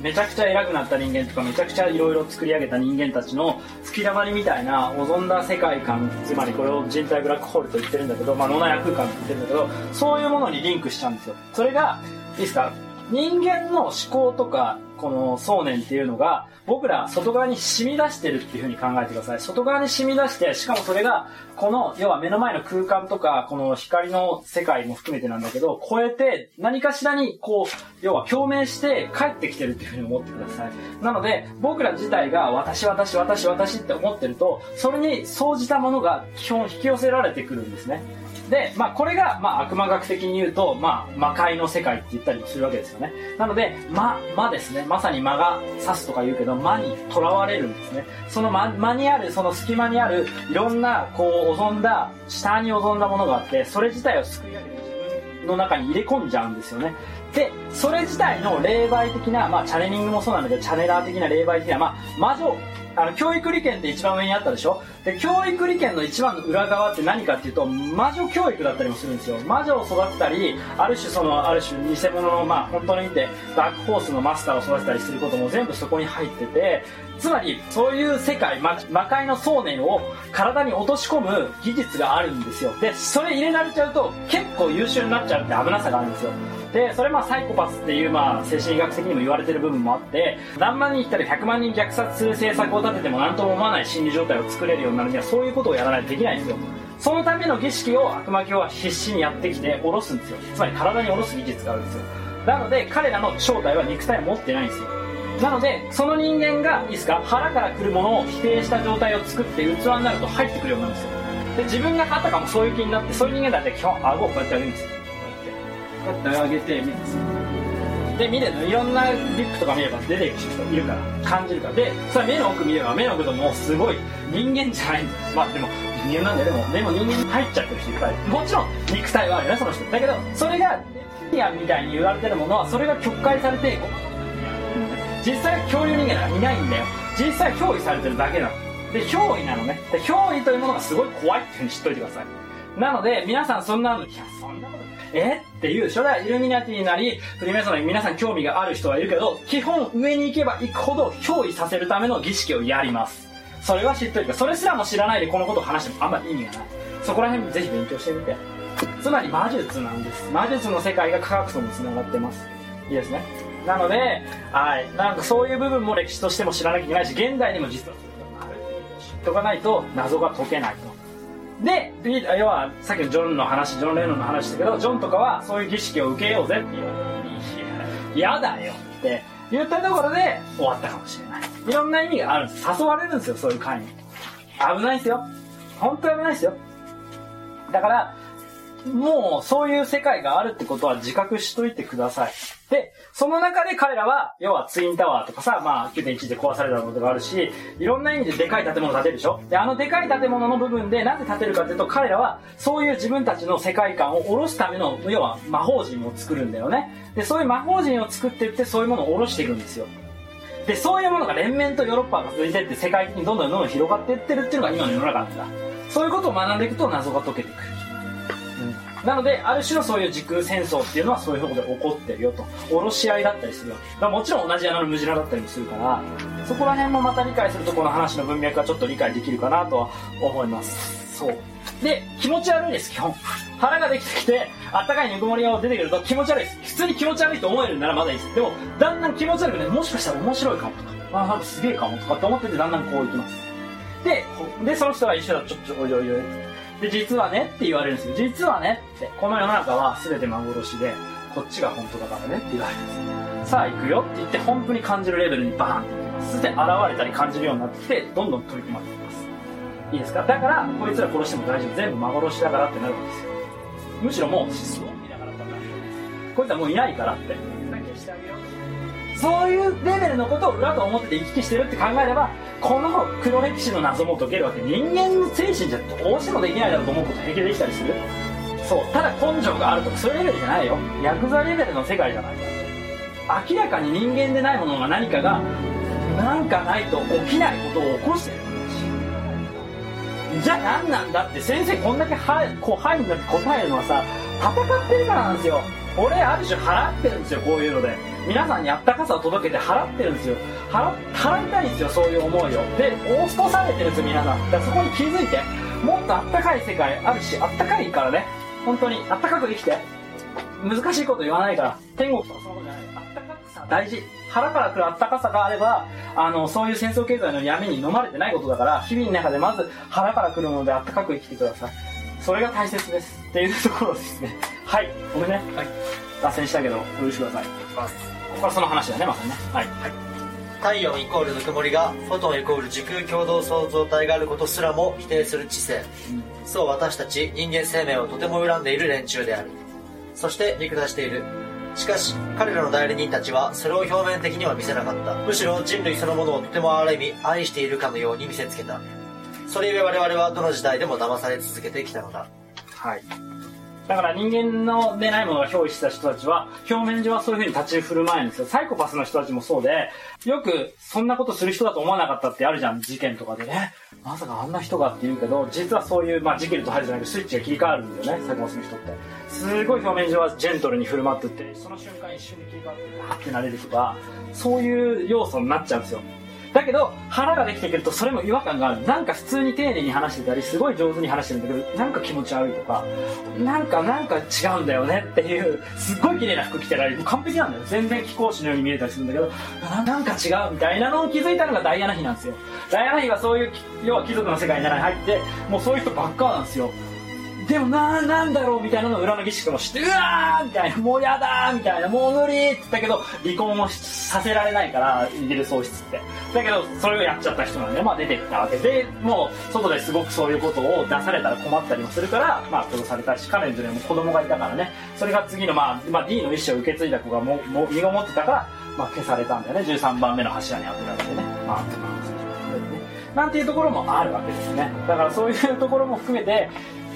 めちゃくちゃ偉くなった人間とかめちゃくちゃいろいろ作り上げた人間たちの吹き溜まりみたいなおぞんだ世界観つまりこれを人体ブラックホールと言ってるんだけど、まあ、脳内空間って言ってるんだけどそういうものにリンクしちゃうんですよ。それがいいですか？人間の思考とかこの想念っていうのが僕ら外側に染み出してるっていうふうに考えてください。外側に染み出してしかもそれがこの要は目の前の空間とかこの光の世界も含めてなんだけど超えて何かしらにこう要は共鳴して帰ってきてるっていうふうに思ってください。なので僕ら自体が私私私私って思ってるとそれに総じたものが基本引き寄せられてくるんですね。で、まあ、これが、まあ、悪魔学的に言うと、まあ、魔界の世界って言ったりするわけですよね。なので、魔、魔ですね。まさに魔が刺すとか言うけど、魔に囚われるんですね。その魔魔にある、その隙間にある、いろんな、こう、おんだ、下におんだものがあって、それ自体を救い上げて自分の中に入れ込んじゃうんですよね。で、それ自体の霊媒的な、まあ、チャネリングもそうなんだけど、チャネラー的な霊媒的な、まあ、魔女、あの、教育利権って一番上にあったでしょ？で、教育利権の一番の裏側って何かっていうと、魔女教育だったりもするんですよ。魔女を育てたり、ある種その、ある種偽物の、まあ、本当の意味で、ダークホースのマスターを育てたりすることも全部そこに入ってて、つまり、そういう世界、魔魔界の想念を体に落とし込む技術があるんですよ。で、それ入れられちゃうと、結構優秀になっちゃうって危なさがあるんですよ。で、それまあサイコパスっていうまあ精神医学的にも言われてる部分もあって、何万人いったら100万人虐殺する政策を立てても何とも思わない心理状態を作れるようになるにはそういうことをやらないとできないんですよ。そのための儀式を悪魔教は必死にやってきて下ろすんですよ。つまり体に下ろす技術があるんですよ。なので彼らの正体は肉体を持ってないんですよ。なので、その人間が、いいですか、腹から来るものを否定した状態を作って器になると入ってくるようになるんですよ。で、自分があたかもそういう気になって、そういう人間だって基本顎をこうやって上げるんですよ。こうやって。こうやって上げて、見てください。で見るのいろんなリップとか見れば出てくる人いるから感じるから。でそれ目の奥見れば目の奥ともうすごい人間じゃない。まあでも人間なんだよでもでも人間に入っちゃってる人いっぱい。もちろん肉体はあるよねその人。だけどそれがレプティアみたいに言われてるものはそれが曲解されて実際恐竜人間なんかいないんだよ。実際憑依されてるだけなの。で憑依なのね。で憑依というものがすごい怖いっていうふうに知っといてください。なので皆さんそんなのいやそんなことえ？っていう初代イルミナティになりフリーメイソンに皆さん興味がある人はいるけど基本上に行けば行くほど憑依させるための儀式をやります。それは知っといてそれすらも知らないでこのことを話してもあんまり意味がない。そこら辺ぜひ勉強してみて。つまり魔術なんです。魔術の世界が科学ともつながってます。いいですね。なので、はい、なんかそういう部分も歴史としても知らなきゃいけないし現代にも実はそういうのがあるっていう知っとかないと謎が解けないと。で、要は、さっきのジョンの話、ジョン・レノンの話だけど、ジョンとかはそういう儀式を受けようぜって、いう、嫌だよって言ったところで終わったかもしれない。いろんな意味があるんです。誘われるんですよ、そういう会に。危ないですよ。本当危ないですよ。だから、もうそういう世界があるってことは自覚しといてください。で、その中で彼らは、要はツインタワーとかさ、まあ9.1で壊されたことがあるし、いろんな意味ででかい建物建てるでしょ？で、あのでかい建物の部分でなぜ建てるかっていうと、彼らはそういう自分たちの世界観を下ろすための、要は魔法陣を作るんだよね。で、そういう魔法陣を作っていって、そういうものを下ろしていくんですよ。で、そういうものが連綿とヨーロッパが続いてって世界にどんどんどんどん広がっていってるっていうのが今の世の中なんだ。そういうことを学んでいくと謎が解けていく。なので、ある種のそういう時空戦争っていうのはそういうところで起こってるよと。おろし合いだったりするわけ。もちろん同じ穴のムジナだったりもするから、そこら辺もまた理解するとこの話の文脈がちょっと理解できるかなとは思います。そう。で、気持ち悪いです、基本。腹ができてきて、あったかいぬくもりが出てくると気持ち悪いです。普通に気持ち悪いと思えるならまだいいです。でも、だんだん気持ち悪くね、もしかしたら面白いかもとか、あ、なんかすげえかもとかって思っててだんだんこういきます。で、で、その人が一緒だちょっとおいおいおい。で、実はねって言われるんですよ。実はねって、この世の中は全て幻で、こっちが本当だからねって言われるんですよ。さあ行くよって言って、本当に感じるレベルにバーンっていきます。そして現れたり感じるようになってきて、どんどん取り組まれていきます。いいですか？だから、こいつら殺しても大丈夫。全部幻だからってなるんですよ。むしろもう、スローピだからってなるんです。こいつはもういないからって。そういうレベルのことを裏と表で行き来してるって考えれば、この黒歴史の謎も解けるわけ。人間の精神じゃどうしてもできないだろうと思うこと平気できたりする。そう。ただ根性があるとかそういうレベルじゃないよ。ヤクザレベルの世界じゃない。明らかに人間でないものが何かが、なんかないと起きないことを起こしてる。じゃあ何なんだって先生こんだけはこう範囲になって答えるのはさ戦ってるからなんですよ俺ある種払ってるんですよこういうので。皆さんにあったかさを届けて払ってるんですよ。払払いたいんですよそういう思いを。で押し通されてるんですよ皆さん。だからそこに気づいてもっとあったかい世界あるしあったかいからね。本当にあったかく生きて難しいこと言わないから。天国とかそういうことじゃない。あったかくさ大事。腹から来るあったかさがあればあのそういう戦争経済の闇に飲まれてないことだから日々の中でまず腹から来るものであったかく生きてください。それが大切です。っていうところですね。はい。ごめんね、はい、脱線したけどお許しください。ここからその話だねまさにね。はい、はい、
太陽イコールぬくもりがフォトンイコール時空共同創造体があることすらも否定する知性、うん、そう私たち人間生命をとても恨んでいる連中である。そして見下している。しかし彼らの代理人たちはそれを表面的には見せなかった。むしろ人類そのものをとてもある意味愛しているかのように見せつけた。それゆえ我々はどの時代でも騙され続けてきたのだ
はい。だから人間のでないものが憑依した人たちは表面上はそういうふうに立ち振る舞えるんですよ。サイコパスの人たちもそうでよくそんなことする人だと思わなかったってあるじゃん事件とかでね。まさかあんな人がって言うけど実はそういうまあ事件と入るじゃなくてスイッチが切り替わるんだよねサイコパスの人って。すごい表面上はジェントルに振る舞ってってその瞬間一瞬に切り替わってハッてなれるとかそういう要素になっちゃうんですよ。だけど腹ができてくるとそれも違和感がある。なんか普通に丁寧に話してたりすごい上手に話してるんだけどなんか気持ち悪いとかなんかなんか違うんだよねっていうすっごい綺麗な服着てられる。完璧なんだよ。全然貴公子のように見えたりするんだけどなんか違うみたいなのを気づいたのがダイアナ妃なんですよ。ダイアナ妃はそういう要は貴族の世界に入ってもうそういう人ばっかなんですよ。でもななんだろうみたいなのを裏の儀式もしてうわーみたいなもうやだーみたいなもう無理って言ったけど離婚をさせられないからイギリス王室って。だけどそれをやっちゃった人なんで、まあ、出てったわけでもう外ですごくそういうことを出されたら困ったりもするから、まあ、殺されたし彼女にも子供がいたからね。それが次の、まあまあ、D の意思を受け継いだ子がもも身ごもってたから、まあ、消されたんだよね。13番目の柱に当てられてね。まあなんていうところもあるわけですね。だからそういうところも含めて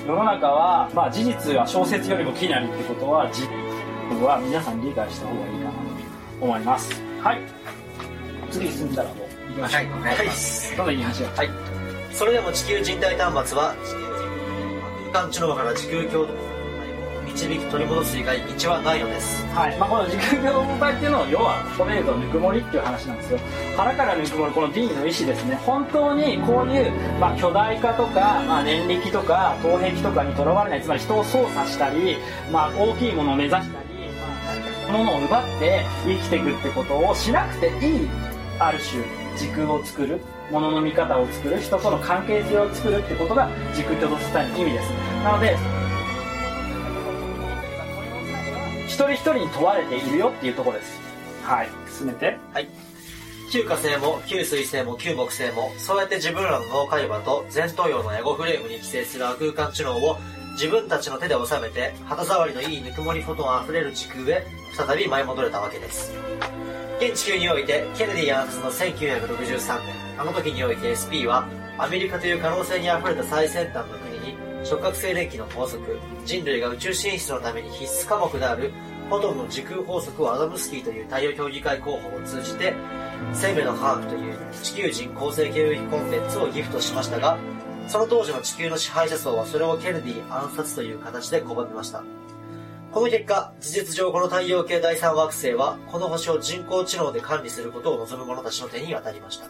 世の中は、まあ、事実は小説よりも気になるってことは事実は皆さん理解した方がいいかなと思います。はい。次進んだらもう？行きましょう
はい。はい。
どんどん行きましょう
はい。それでも地球人体端末は、地球人空間知能から地球共同導き取り戻す以外道はないのです。
はい。まあ、この時空共同体っていうのを要はここで言うとぬくもりっていう話なんですよ。腹からぬくもりこの D の意思ですね。本当にこういう、まあ、巨大化とか、まあ、念力とか東壁とかにとらわれないつまり人を操作したり、まあ、大きいものを目指したり、まあ、物を奪って生きていくってことをしなくていいある種時空を作る物の見方を作る人との関係性を作るってことが時空共同体の意味です。なので一人一人に問われているよっていうところですはい進めて
はい。旧火星も、旧水星も、旧木星も、そうやって自分らの脳海馬と前頭葉のエゴフレームに寄生する空間知能を自分たちの手で収めて、肌触りのいいぬくもりフォトン溢れる時空へ再び舞い戻れたわけです。現地球において、ケネディ暗殺の1963年、あの時において SP は、アメリカという可能性に溢れた最先端の国、触覚静電気の法則、人類が宇宙進出のために必須科目である、フォトンの時空法則をアダムスキーという太陽協議会候補を通じて、生命の科学という地球人構成教育コンテンツをギフトしましたが、その当時の地球の支配者層はそれをケネディ暗殺という形で拒みました。この結果、事実上この太陽系第三惑星は、この星を人工知能で管理することを望む者たちの手に渡りました。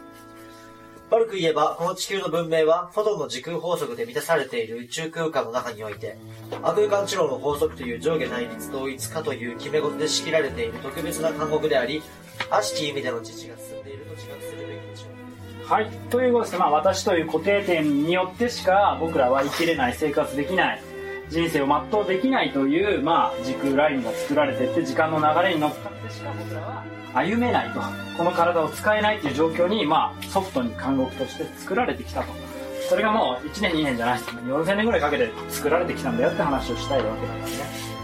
悪く言えば、この地球の文明は、フォトンの時空法則で満たされている宇宙空間の中において、ア空間知能の法則という上下対立統一化という決め事で仕切られている特別な監獄であり、悪しき意味での自治が進んでいると自覚するべきでしょう。
はいということで、まあ、私という固定点によってしか僕らは生きれない生活できない人生を全うできないという、まあ、時空ラインが作られていって時間の流れに乗っかってしか僕らは歩めないと。この体を使えないという状況に、まあ、ソフトに監獄として作られてきたと。それがもう1年2年じゃないです。4000年ぐらいかけて作られてきたんだよって話をしたいわけなんですね。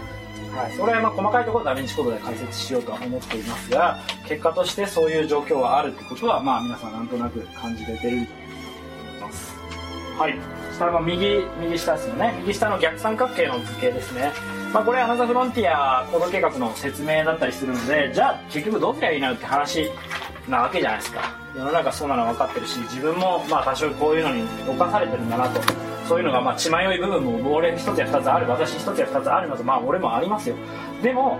はい、それはまあ細かいところダヴィンチコードで解説しようとは思っていますが結果としてそういう状況はあるってことはまあ皆さんなんとなく感じれてると思います。はい。下の右右下ですよね。右下の逆三角形の図形ですね。まあこれアナザーフロンティア行動計画の説明だったりするのでじゃあ結局どうすりゃいいのって話なわけじゃないですか。世の中そうなの分かってるし自分もまあ多少こういうのに侵されてるんだなと。そういうのがまあ血迷い部分も俺一つや二つある私一つや二つあるのとまあ俺もありますよ。でも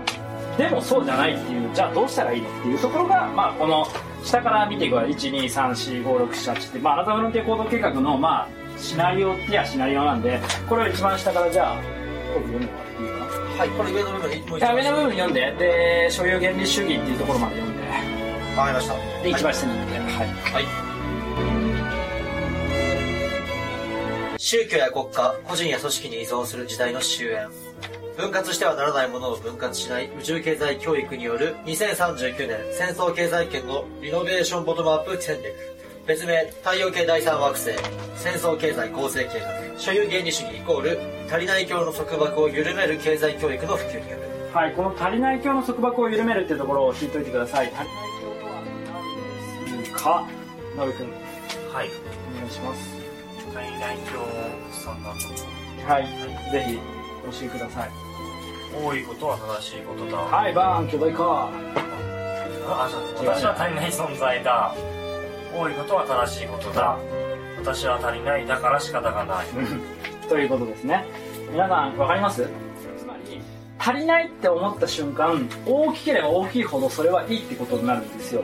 でもそうじゃないっていうじゃあどうしたらいいのっていうところがまあこの下から見ていくわ。1234567って。まあアナザーフロンティア行動計画のまあシナリオってやシナリオなんでこれを一番下からじゃあ読んでもらって
はい、これ上の部分にもう
いや上の部分読んでで所有原理主義っていうところまで読んで
わかりました。
で一番下に行ってはい
はい。宗教や国家、個人や組織に依存する時代の終焉。分割してはならないものを分割しない宇宙経済教育による2039年戦争経済圏のリノベーションボトムアップ戦略。別名、太陽系第三惑星、戦争経済構成計画、所有原理主義イコール、足りない教の束縛を緩める経済教育の普及による。
はい、この足りない教の束縛を緩めるっていうところを聞いといてください。足りない教とは何ですか？なべくん、
はい。
お願いします。
体内教さんだと。
はい、ぜひ、教えてください。
多いことは正しいことだ。
はい、バーン、巨大化。
私は足りない存在だ。多いことは正しいことだ。私は足りない。だから仕方がない。
ということですね。皆さん、分かります？つまり、足りないって思った瞬間、大きければ大きいほどそれはいいってことになるんですよ。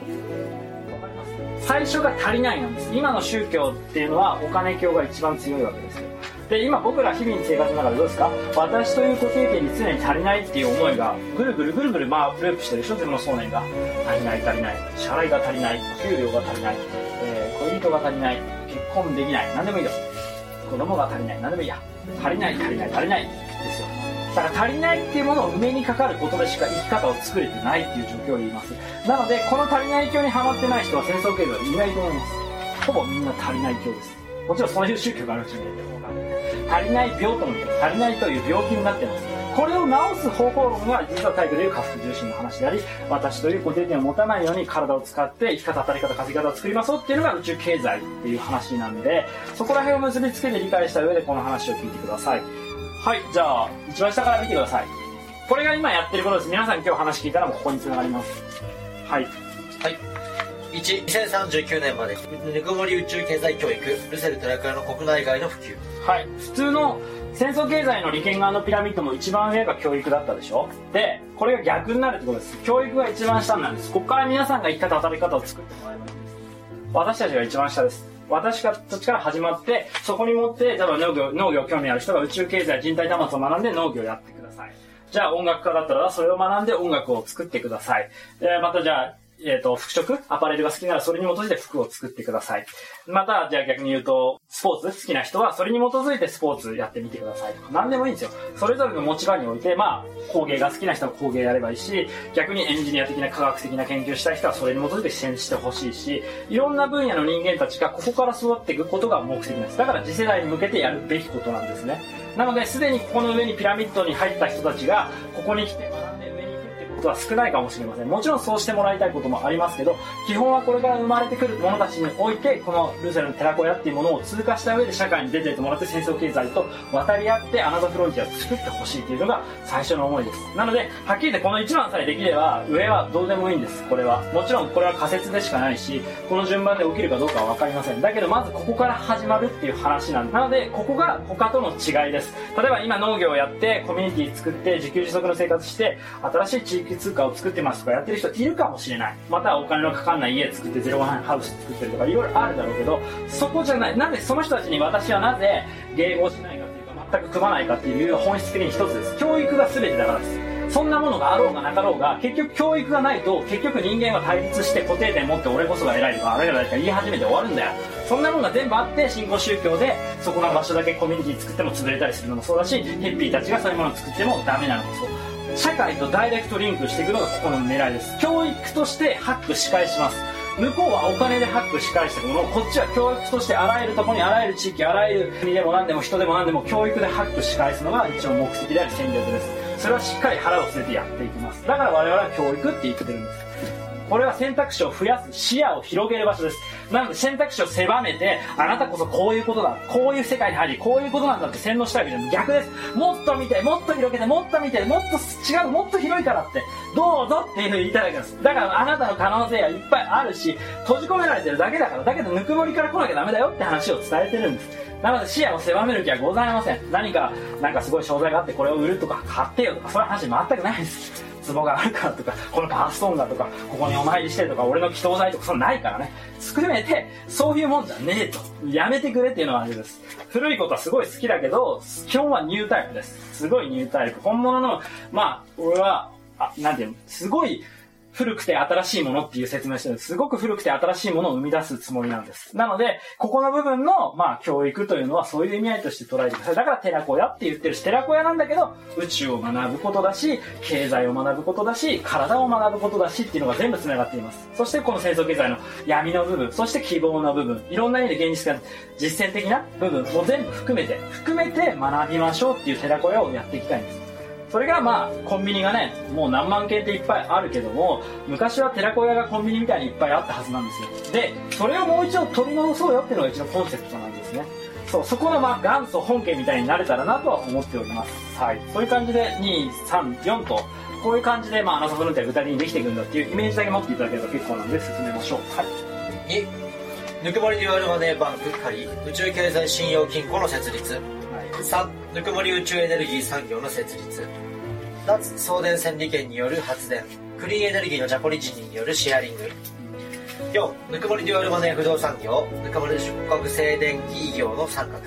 最初が足りないなんです。今の宗教っていうのはお金教が一番強いわけですよ。で、今僕ら日々の生活の中でどうですか？私という固定点に常に足りないっていう思いがぐるぐるぐるぐるまあループしてるでしょ？自分の想念が。足りない足りない。支払いが足りない。給料が足りない。えー恋人が足りない。結婚できない。何でもいいよ。子供が足りない。何でもいいや。足りない足りない足りないですよだから足りないっていうものを埋めにかかることでしか生き方を作れてないっていう状況を言いますなのでこの足りない教にはまってない人は戦争経済はいないと思います。ほぼみんな足りない教です。もちろんそういう宗教があるかもしれないけどわか足りない病とも言って足りないという病気になってます。これを治す方法論が実は体育でいう下腹重心の話であり私という固定点を持たないように体を使って生き方当たり方稼ぎ方を作りましょうっていうのが宇宙経済っていう話なんでそこら辺を結びつけて理解した上でこの話を聞いてください。はい。じゃあ一番下から見てください。これが今やってることです。皆さん今日話聞いたらもうここに繋がります。はい。
はい。1、2039年まで、ぬくもり宇宙経済教育、ルセル寺倉の国内外の普及。
はい。普通の戦争経済の利権側のピラミッドも一番上が教育だったでしょ？でこれが逆になるってことです。教育が一番下なんです。ここから皆さんが生き方働き方を作ってもらえばいいんです。私たちが一番下です。私たちから始まってそこに持って例えば農業農業興味ある人が宇宙経済人体端末を学んで農業をやってくださいじゃあ音楽家だったらそれを学んで音楽を作ってください。でまたじゃあえっ、と、服飾？アパレルが好きならそれに基づいて服を作ってください。また、じゃあ逆に言うと、スポーツ？好きな人はそれに基づいてスポーツやってみてくださいとか、何でもいいんですよ。それぞれの持ち場において、まあ、工芸が好きな人は工芸やればいいし、逆にエンジニア的な科学的な研究したい人はそれに基づいて支援してほしいし、いろんな分野の人間たちがここから育っていくことが目的なんです。だから次世代に向けてやるべきことなんですね。なので、すでにここの上にピラミッドに入った人たちが、ここに来て学んで上に行くってことは少ないかもしれません。もちろんそうしてもらいたいこともありますけど、基本はこれから生まれてくる者たちにおいて、このルーセルの寺子屋っていうものを通過した上で社会に出てってもらって戦争経済と渡り合ってアナザフロンティアを作ってほしいっていうのが最初の思いです。なので、はっきり言ってこの1番さえできれば、上はどうでもいいんです、これは。もちろんこれは仮説でしかないし、この順番で起きるかどうかはわかりません。だけどまずここから始まるっていう話なん。なので、ここが他との違いです。例えば今農業をやって、コミュニティ作って、自給自足の生活して、新しい地域通貨を作ってますとかやってる人いるかもしれない。またお金のかかんない家作ってゼロワンハウス作ってるとかいろいろあるだろうけど、そこじゃない。なんでその人たちに私はなぜ迎合しないかっていうか、全く組まないかっていう本質的に一つです。教育が全てだからです。そんなものがあろうがなかろうが、結局教育がないと、結局人間は対立して固定点持って俺こそが偉いとか、あれが偉いとか言い始めて終わるんだよ。そんなものが全部あって、新興宗教で、そこの場所だけコミュニティ作っても潰れたりするのもそうだし、ヘッピーたちがそういうものを作ってもダメなのもそう。社会とダイレクトリンクしていくのがここの狙いです。教育としてハック仕返します。向こうはお金でハック仕返したものをこっちは教育としてあらゆるところにあらゆる地域あらゆる国でも何でも人でも何でも教育でハック仕返すのが一応目的であり戦略ですそれはしっかり腹を据えてやっていきますだから我々は教育って言ってるんですこれは選択肢を増やす視野を広げる場所です。なので選択肢を狭めてあなたこそこういうことだこういう世界に入りこういうことなんだって洗脳したわけじゃない。逆です。もっと見てもっと広げてもっと見てもっと違うもっと広いからってどうぞっていうふうに言いただけです。だからあなたの可能性はいっぱいあるし閉じ込められてるだけだからだけどぬくもりから来なきゃダメだよって話を伝えてるんです。なので視野を狭める気はございません。何かなんかすごい商材があってこれを売るとか買ってよとかそういう話全くないです。壺があるからとかこのパーストーンだとかここにお参りしてとか俺の祈祷剤とかそんなないからね。含めてそういうもんじゃねえと。やめてくれっていうのはあれです。古いことはすごい好きだけど基本はニュータイプです。すごいニュータイプ。本物のまあ俺はあなんていうの？すごい古くて新しいものっていう説明してるんです。すごく古くて新しいものを生み出すつもりなんです。なので、ここの部分の、まあ、教育というのはそういう意味合いとして捉えてください。だから、寺子屋って言ってるし、寺子屋なんだけど、宇宙を学ぶことだし、経済を学ぶことだし、体を学ぶことだしっていうのが全部繋がっています。そして、この戦争経済の闇の部分、そして希望の部分、いろんな意味で現実が実践的な部分も全部含めて、含めて学びましょうっていう寺子屋をやっていきたいんです。それがまあコンビニがねもう何万件っていっぱいあるけども昔は寺子屋がコンビニみたいにいっぱいあったはずなんですよ。でそれをもう一度取り戻そうよっていうのが一応コンセプトなんですね。そうそこのまあ元祖本家みたいになれたらなとは思っております。はい。そういう感じで234とこういう感じでまあアナザーフロンティアが具体的にできていくんだっていうイメージだけ持っていただければ結構なんで進めましょう。はい。
2、ぬくもりデュアルマネーバンク仮宇宙経済信用金庫の設立。
はい
3、ぬくもり宇宙エネルギー産業の設立。脱送電線利権による発電。クリーンエネルギーのジャポリ人によるシェアリング。4、ぬくもりデュアルマネー不動産業。ぬくもり出国静電気業の参画。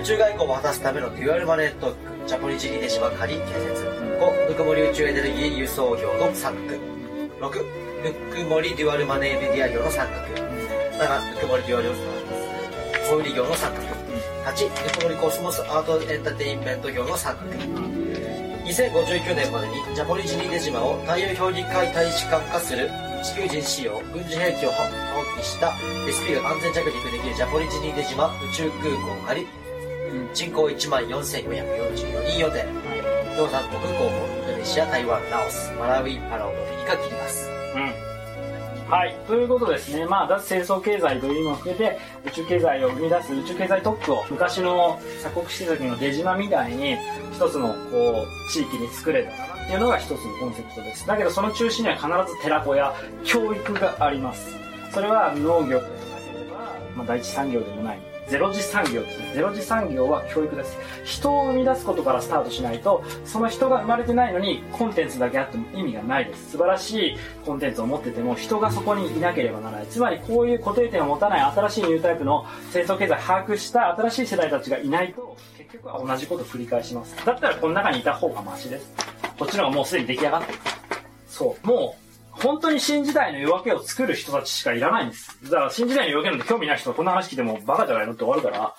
宇宙外交を果たすためのデュアルマネットワーク。ジャポリジリネ島仮建設。5、ぬくもり宇宙エネルギー輸送業の参画。6、ぬくもりデュアルマネーメディア業の参画。7、ぬくもりデュアル。小売業の三角8ニココスモスアートエンターテインメント業の三角2059年までにジャポニジニーデ島を太陽評議会大使館化する地球人仕様軍事兵器を放棄した SP が安全着陸できるジャポニジニーデ島宇宙空港仮人口1万4444人予定。共産国候補インドネシア台湾ラオスマラウイパラオのフィリカ切ります。
うんはい。ということですね。まあ、脱戦争経済というのを含めて、宇宙経済を生み出す宇宙経済特区を、昔の鎖国してた時の出島みたいに、一つの、こう、地域に作れたらなっていうのが一つのコンセプトです。だけど、その中心には必ず寺子や教育があります。それは農業でもなければ、まあ、第一産業でもない。ゼロ次産業ですね。ゼロ次産業は教育です。人を生み出すことからスタートしないと、その人が生まれてないのにコンテンツだけあっても意味がないです。素晴らしいコンテンツを持ってても人がそこにいなければならない。つまりこういう固定点を持たない新しいニュータイプの戦争経済を把握した新しい世代たちがいないと、結局は同じことを繰り返します。だったらこの中にいた方がマシです。こっちの方がもうすでに出来上がってる。そう。もう、本当に新時代の夜明けを作る人たちしかいらないんです。だから新時代の夜明けなんて興味ない人はこんな話聞いてもバカじゃないのって終わるから、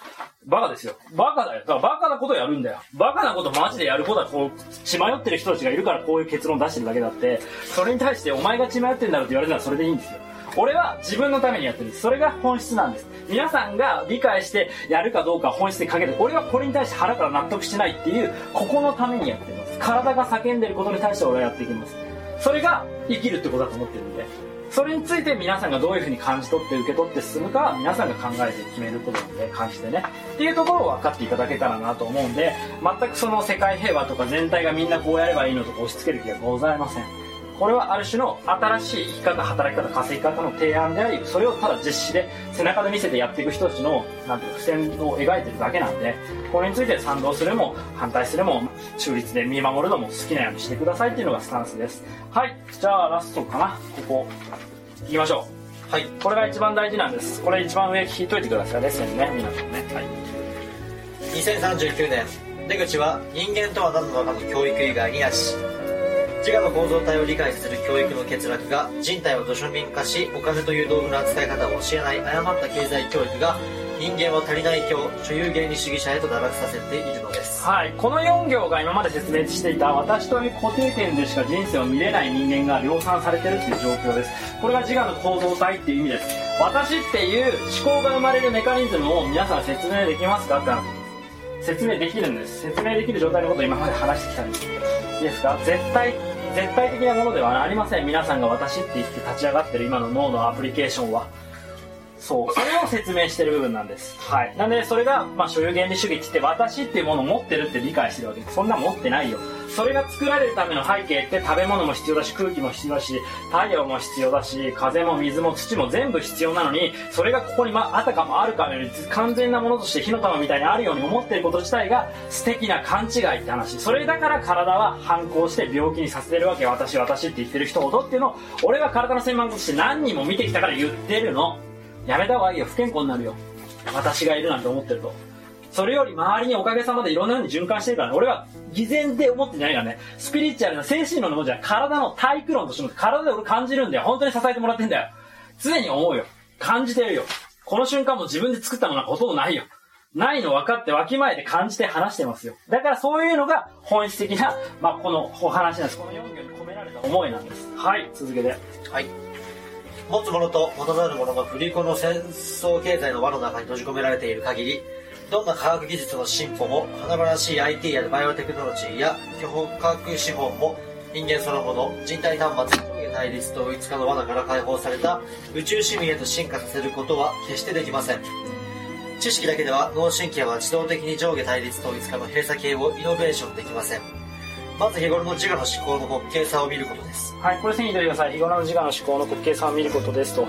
バカですよ。バカだよ。だからバカなことやるんだよ。バカなことマジでやることはこう、血迷ってる人たちがいるからこういう結論出してるだけだって、それに対してお前が血迷ってるんだろって言われたらそれでいいんですよ。俺は自分のためにやってるんです。それが本質なんです。皆さんが理解してやるかどうか本質でかけて、俺はこれに対して腹から納得してないっていう、ここのためにやってます。体が叫んでることに対して俺はやっていきます。それが生きるってことだと思ってるんで、それについて皆さんがどういうふうに感じ取って受け取って進むかは皆さんが考えて決めることなんで、感じてね。っていうところを分かっていただけたらなと思うんで、全くその世界平和とか全体がみんなこうやればいいのとか押し付ける気がございません。これはある種の新しい生き方、働き方、稼ぎ方の提案であり、それをただ実施で背中で見せてやっていく人たちの、なんていうか、付箋を描いてるだけなんで、これについて賛同するも、反対するも、中立で見守るのも好きなようにしてくださいっていうのがスタンスです。はい。じゃあラストかな。ここ、行きましょう。
はい
これが一番大事なんです。これ一番上聞いといてください。レッスンね、皆さんね。はい。
2039年出口は人間とは何なのかの教育以外になし自我の構造体を理解する教育の欠落が人体を土庶民化しお金という道具の扱い方を教えない誤った経済教育が人間は足りない教所有原理主義者へと堕落させているのです。
はい、この4行が今まで説明していた私という固定点でしか人生を見れない人間が量産されてるっていう状況です。これが自我の構造体っていう意味です。私っていう思考が生まれるメカニズムを皆さん説明できますか？って話説明できるんです。説明できる状態のことを今まで話してきたんです。いいですか？絶対絶対的なものではありません。皆さんが私って言って立ち上がってる今の脳のアプリケーションは。そう。それを説明してる部分なんです。はい。なんで、それが、まあ、所有原理主義って言って、私っていうものを持ってるって理解してるわけで。そんな持ってないよ。それが作られるための背景って、食べ物も必要だし、空気も必要だし、太陽も必要だし、風も水も土も全部必要なのに、それがここに、まあ、あたかもあるかのように、完全なものとして火の玉みたいにあるように思ってること自体が、素敵な勘違いって話。それだから体は反抗して病気にさせてるわけ。私、私って言ってる人ほどっていうのを、俺が体の専門家として何人も見てきたから言ってるの。やめた方がいいよ。不健康になるよ。私がいるなんて思ってると。それより周りにおかげさまでいろんなように循環してるからね。俺は偽善で思ってないからね。スピリチュアルな精神論のものじゃ体の体育論としても体で俺感じるんだよ。本当に支えてもらってんだよ。常に思うよ。感じてるよ。この瞬間も自分で作ったものはほとんどないよ。ないの分かってわきまえて感じて話してますよ。だからそういうのが本質的な、まあ、このお話なんです。この4行に込められた思いなんです。はい。続けて。
はい。持つ者と持たざる者の振り子の戦争経済の輪の中に閉じ込められている限りどんな科学技術の進歩も華々しい IT やバイオテクノロジーや巨額資本も人間そのもの人体端末上下対立統一化の罠から解放された宇宙市民へと進化させることは決してできません。知識だけでは脳神経は自動的に上下対立統一化の閉鎖系をイノベーションできません。まず日頃の自我の思考の滑稽さを見ることです
はい、これ線に入れてください。日頃の自我の思考の滑稽さを見ることですと。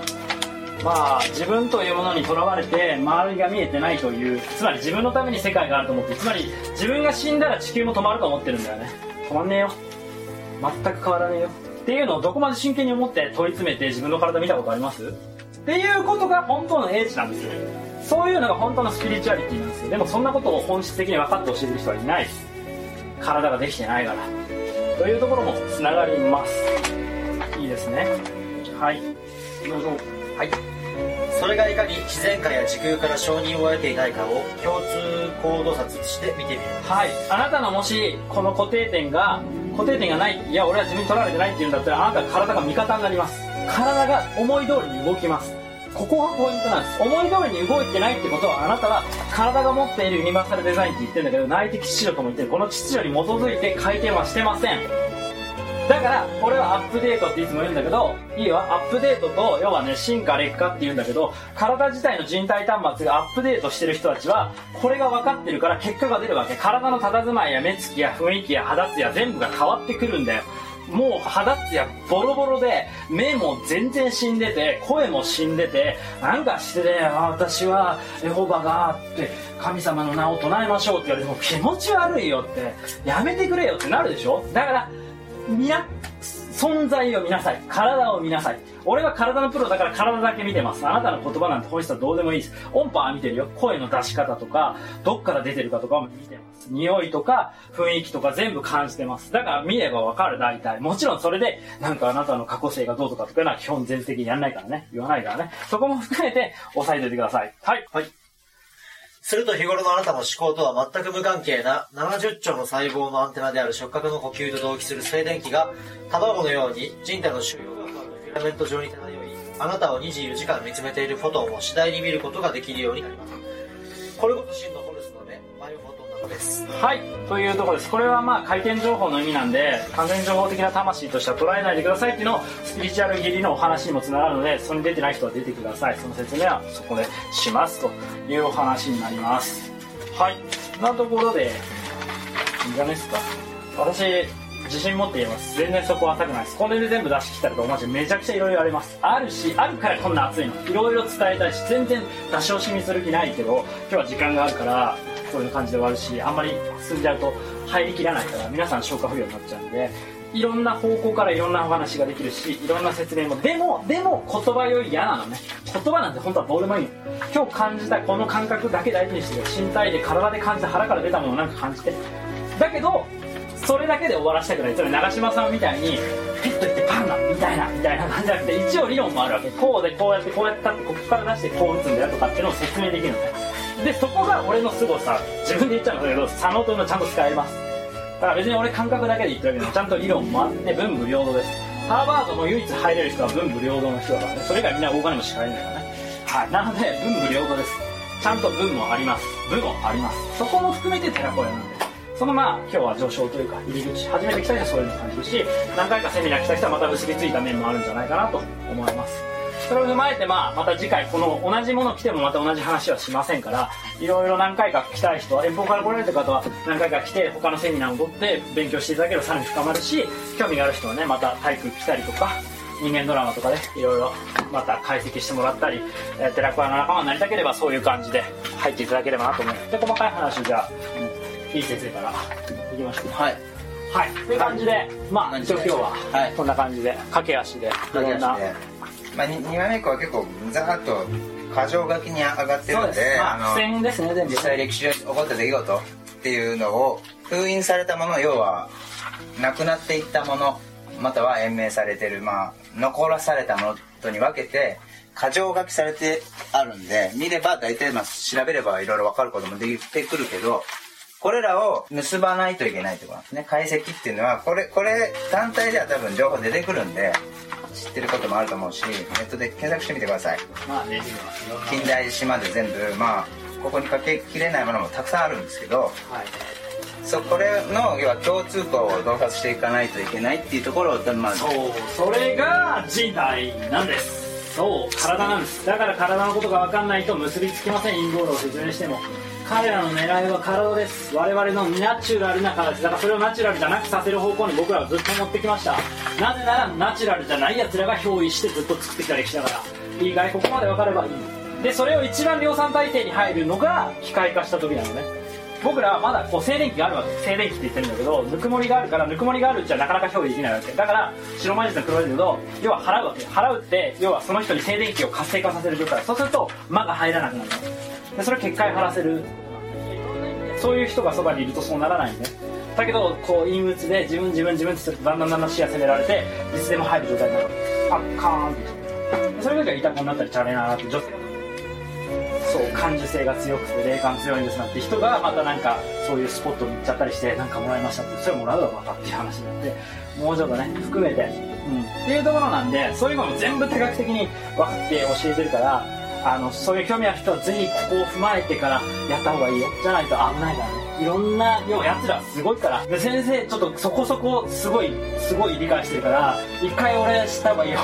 まあ、自分というものにとらわれて、周りが見えてないという、つまり自分のために世界があると思って、つまり自分が死んだら地球も止まると思ってるんだよね。止まんねえよ。全く変わらねえよ。っていうのをどこまで真剣に思って問い詰めて自分の体見たことあります？っていうことが本当の英知なんですよ。そういうのが本当のスピリチュアリティなんですよ。でもそんなことを本質的に分かって教える人はいないです。体ができてないから。というところもつながります。いいですね。はい。どうぞ。
はい。それがいかに自然界や時空から承認を得ていないかを共通コード札として見てみる
はいあなたのもしこの固定点が固定点がないいや俺は自分に取られてないっていうんだったらあなたは体が味方になります体が思い通りに動きますここがポイントなんです。思い通りに動いてないってことはあなたは体が持っているユニバーサルデザインって言ってるんだけど内的秩序とも言ってる。この秩序に基づいて回転はしてません。だからこれはアップデートっていつも言うんだけどいいわアップデートと要はね進化劣化って言うんだけど体自体の人体端末がアップデートしてる人たちはこれが分かってるから結果が出るわけ。体の佇まいや目つきや雰囲気や肌ツヤ全部が変わってくるんだよ。もう肌ツヤボロボロで目も全然死んでて声も死んでてなんかしてね私はエホバがって神様の名を唱えましょうって言われても気持ち悪いよってやめてくれよってなるでしょ？だからみな存在を見なさい。体を見なさい。俺は体のプロだから体だけ見てます。あなたの言葉なんて本質はどうでもいいです。音波は見てるよ。声の出し方とかどっから出てるかとかも見てます。匂いとか雰囲気とか全部感じてます。だから見ればわかる。大体。もちろんそれでなんかあなたの過去性がどうとかとかいうのは基本全的にやんないからね。言わないからね。そこも含めて押さえておいてください。はい。
はい。すると日頃のあなたの思考とは全く無関係な70兆の細胞のアンテナである触覚の呼吸と同期する静電気が卵のように人体の周囲をフィラメント状に漂いあなたを24時間見つめているフォトンを次第に見ることができるようになります。これこそ真のです。
はい。というとこです。これはまあ回転情報の意味なんで完全情報的な魂としては捉えないでくださいっていうのをスピリチュアル義理のお話にもつながるのでそれに出てない人は出てください。その説明はそこでしますというお話になります。はい。そんなところでいいじゃないですか。私自信持って言えます。全然そこは浅くないです。これで全部出し切ったらとマジめちゃくちゃいろいろあります。あるしあるからこんな熱いの。いろいろ伝えたいし全然出し惜しみする気ないけど今日は時間があるからこういう感じで終わるしあんまり進んじゃうと入りきらないから皆さん消化不良になっちゃうんでいろんな方向からいろんなお話ができるしいろんな説明もでもでも言葉より嫌なのね。言葉なんて本当はどうでもいいの今日感じたこの感覚だけ大事にしてる。身体で体で感じた腹から出たものをなんか感じて。だけどそれだけで終わらせたくない。それ長嶋さんみたいにピッといってパンダみたいなみたいな感じじゃなくて一応理論もあるわけ。こうでこうやってこうやって立ってここから出してこう打つんだよとかっていうのを説明できるのね。でそこが俺の凄さ。自分で言っちゃうんだけど佐野というのはちゃんと使えます。だから別に俺感覚だけで言ってるけでちゃんと理論もあって文武両道です。ハーバードの唯一入れる人は文武両道の人だからね。それ以外みんな大金持ちしか入れないからね。はい。なので文武両道です。ちゃんと文もあります。武もあります。そこも含めて寺子屋なんでそのまあ今日は序章というか入り口初めて来た人はそういうの感じるし何回かセミナー来た人はまた結びついた面もあるんじゃないかなと思います。それを踏まえてまあまた次回この同じもの来てもまた同じ話はしませんからいろいろ何回か来たい人は遠方から来られた方は何回か来て他のセミナーを取って勉強していただければさらに深まるし興味がある人はねまた体育来たりとか人間ドラマとかでいろいろまた解析してもらったり、えー、寺子屋の仲間になりたければそういう感じで入っていただければなと思いますで細かい話じゃあいい先生からいきましょう
はい。
はい。という感じでまあ一応今日は
はい。
こんな感じで駆け足でいろんな
まあ、2枚目以降は結構ざーっと箇条書きに上がってる
そうで
んです。
まあ付箋ですね全部
実際歴史上に起こった出来事っていうのを封印されたもの要はなくなっていったものまたは延命されてるまあ残らされたものとに分けて箇条書きされてあるんで見れば大体まあ調べればいろいろ分かることもできてくるけどこれらを結ばないといけないってことなんですね。解析っていうのはこれこれ単体では多分情報出てくるんで知ってることもあると思うしネットで検索してみてください。
まあね
近代史まで全部まあここにかけきれないものもたくさんあるんですけど
はい。
そこれの要は共通項を洞察していかないといけないっていうところをまあ
そうそれが人体なんです。そう体なんです。だから体のことが分かんないと結びつきません。陰謀論を説明しても彼らの狙いは過労です。我々のナチュラルな形だからそれをナチュラルじゃなくさせる方向に僕らはずっと持ってきました。なぜならナチュラルじゃないやつらが憑依してずっと作ってきた歴史だから。いいかい？ここまで分かればいいでそれを一番量産体制に入るのが機械化した時なのね。僕らはまだこう静電気があるわけ。静電気って言ってるんだけどぬくもりがあるからぬくもりがあるうちはなかなか表現できないわけ。だから白魔術の黒魔術だと要は払うわけ払うって要はその人に静電気を活性化させる状態そうすると魔が入らなくなるでそれを結界張らせる。そういう人がそばにいるとそうならないんだけどこう陰鬱で自分自分自分ってするとだんだんだんだん視野攻められていつでも入る状態になる。パッカーンって。それが痛くなったりチャレナーって女性そう感受性が強くて霊感強いんですなんて人がまたなんかそういうスポットに行っちゃったりしてなんかもらいましたってそれもらうだろうかっていう話になってもうちょっとね含めて、うん、っていうところなんでそういうのも全部多角的に分かって教えてるからあのそういう興味ある人はぜひここを踏まえてからやった方がいいよじゃないと危ないからね。いろんな要はやつらすごいから。で先生ちょっとそこそこすごいすごい理解してるから一回俺した方がいいよ。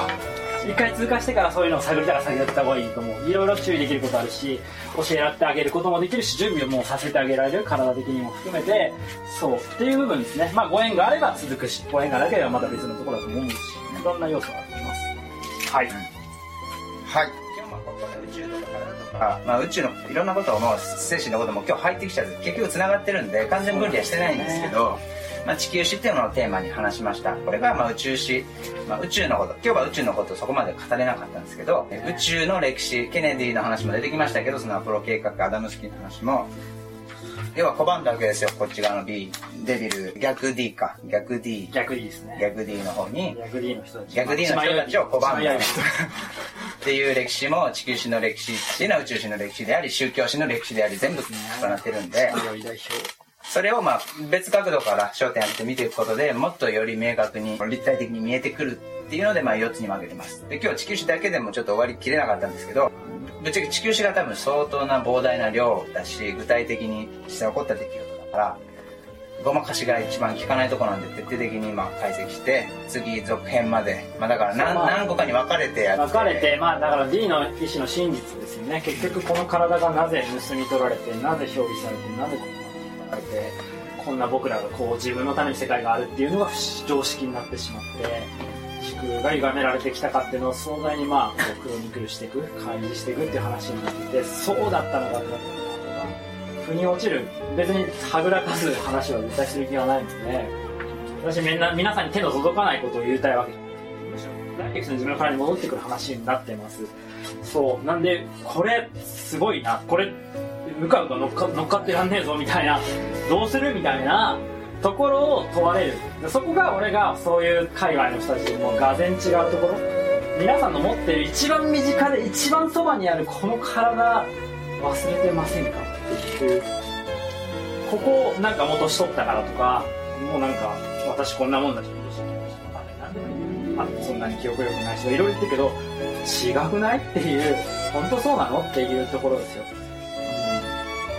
一回通過してからそういうのを探りたら探りた方がいいと思う。いろいろ注意できることあるし教えてあげることもできるし準備をもうさせてあげられる体的にも含めてそう。っていう部分ですね。まあご縁があれば続くしご縁がなければまた別のところだと思うしいろんな要素があります。はい。
はい。今日もここで宇宙とか体とか、まあ、宇宙のいろんなことをもう精神のことも今日入ってきちゃう。結局つながってるんで完全分離はしてないんですけど、まあ、地球史っていうのをテーマに話しました。これがまあ宇宙史、まあ、宇宙のこと。今日は宇宙のことそこまで語れなかったんですけど宇宙の歴史ケネディの話も出てきましたけどそのアポロ計画アダムスキーの話も。要は拒んだわけですよこっち側の B デビル。逆 D か。逆 D
逆 D ですね。
逆 D の方に。
逆 D の人たち。
逆 D の人たちを拒んだっていう歴史も地球史の歴史っていうのは宇宙史の歴史であり宗教史の歴史であり全部重なってるんでそれをまあ別角度から焦点当てて見ていくことでもっとより明確に立体的に見えてくるっていうのでまあ4つに分けてます。で今日地球史だけでもちょっと終わりきれなかったんですけどぶっちゃけ地球史が多分相当な膨大な量だし具体的に実際起こった出来事だからごまかしが一番効かないとこなんで徹底的に今解析して次続編までまあだから何,、
まあ
何個かに分かれてやって
分かれてまあだから D の意思の真実ですよね。結局この体がなぜ盗み取られてなぜ表示されてなぜこんなこんな僕らがこう自分のために世界があるっていうのが不常識になってしまって地空が歪められてきたかっていうのを壮大にまあこうクロニクルしていく開示していくっていう話になってそうだったのかってなったのか腑に落ちる。別にはぐらかす話は絶対する気はないので私みんな皆さんに手の届かないことを言いたいわけじゃない。むしろダイレクトに自分の体に戻ってくる話になってます。そう。なんでこれすごいな。これ向かうか乗っか乗っかってらんねえぞみたいなどうするみたいなところを問われる。そこが俺がそういう界隈の人たちともうがぜん違うところ。皆さんの持ってる一番身近で一番そばにあるこの体忘れてませんか？っていう。ここなんかもう年取ったからとかもうなんか私こんなもんだし年取ったしとか？なんでもいい。あそんなに記憶力ない人いろいろ言ってるけど違くない？っていう本当そうなの？っていうところですよ。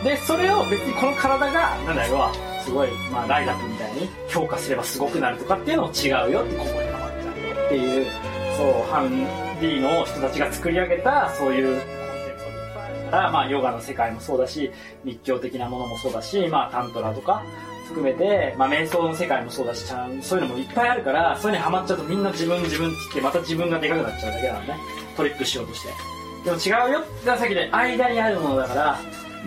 でそれを別にこの体がなんだろうすごい、まあ、ライダップみたいに強化すればすごくなるとかっていうのも違うよってここにハマっちゃうっていうそうハンディの人たちが作り上げたそういうコンテンツをいっぱいあるから、まあ、ヨガの世界もそうだし密教的なものもそうだし、まあ、タントラとか含めて、まあ、瞑想の世界もそうだしちゃんそういうのもいっぱいあるからそういうのにハマっちゃうとみんな自分自分って言ってまた自分がでかくなっちゃうだけなのね。トリックしようとして。でも違うよってさっきで間にあるものだから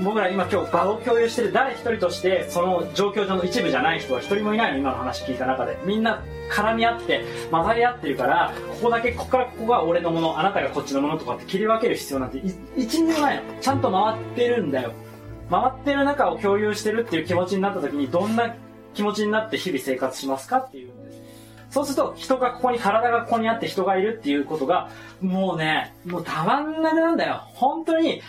僕ら今今日場を共有してる誰一人としてその状況上の一部じゃない人は一人もいないの。今の話聞いた中で。みんな絡み合って混ざり合ってるからここだけここからここが俺のものあなたがこっちのものとかって切り分ける必要なんて一人もないの。ちゃんと回ってるんだよ。回ってる中を共有してるっていう気持ちになった時にどんな気持ちになって日々生活しますかっていうんです。そうすると人がここに体がここにあって人がいるっていうことがもうねもうたまんなくなんだよ。本当に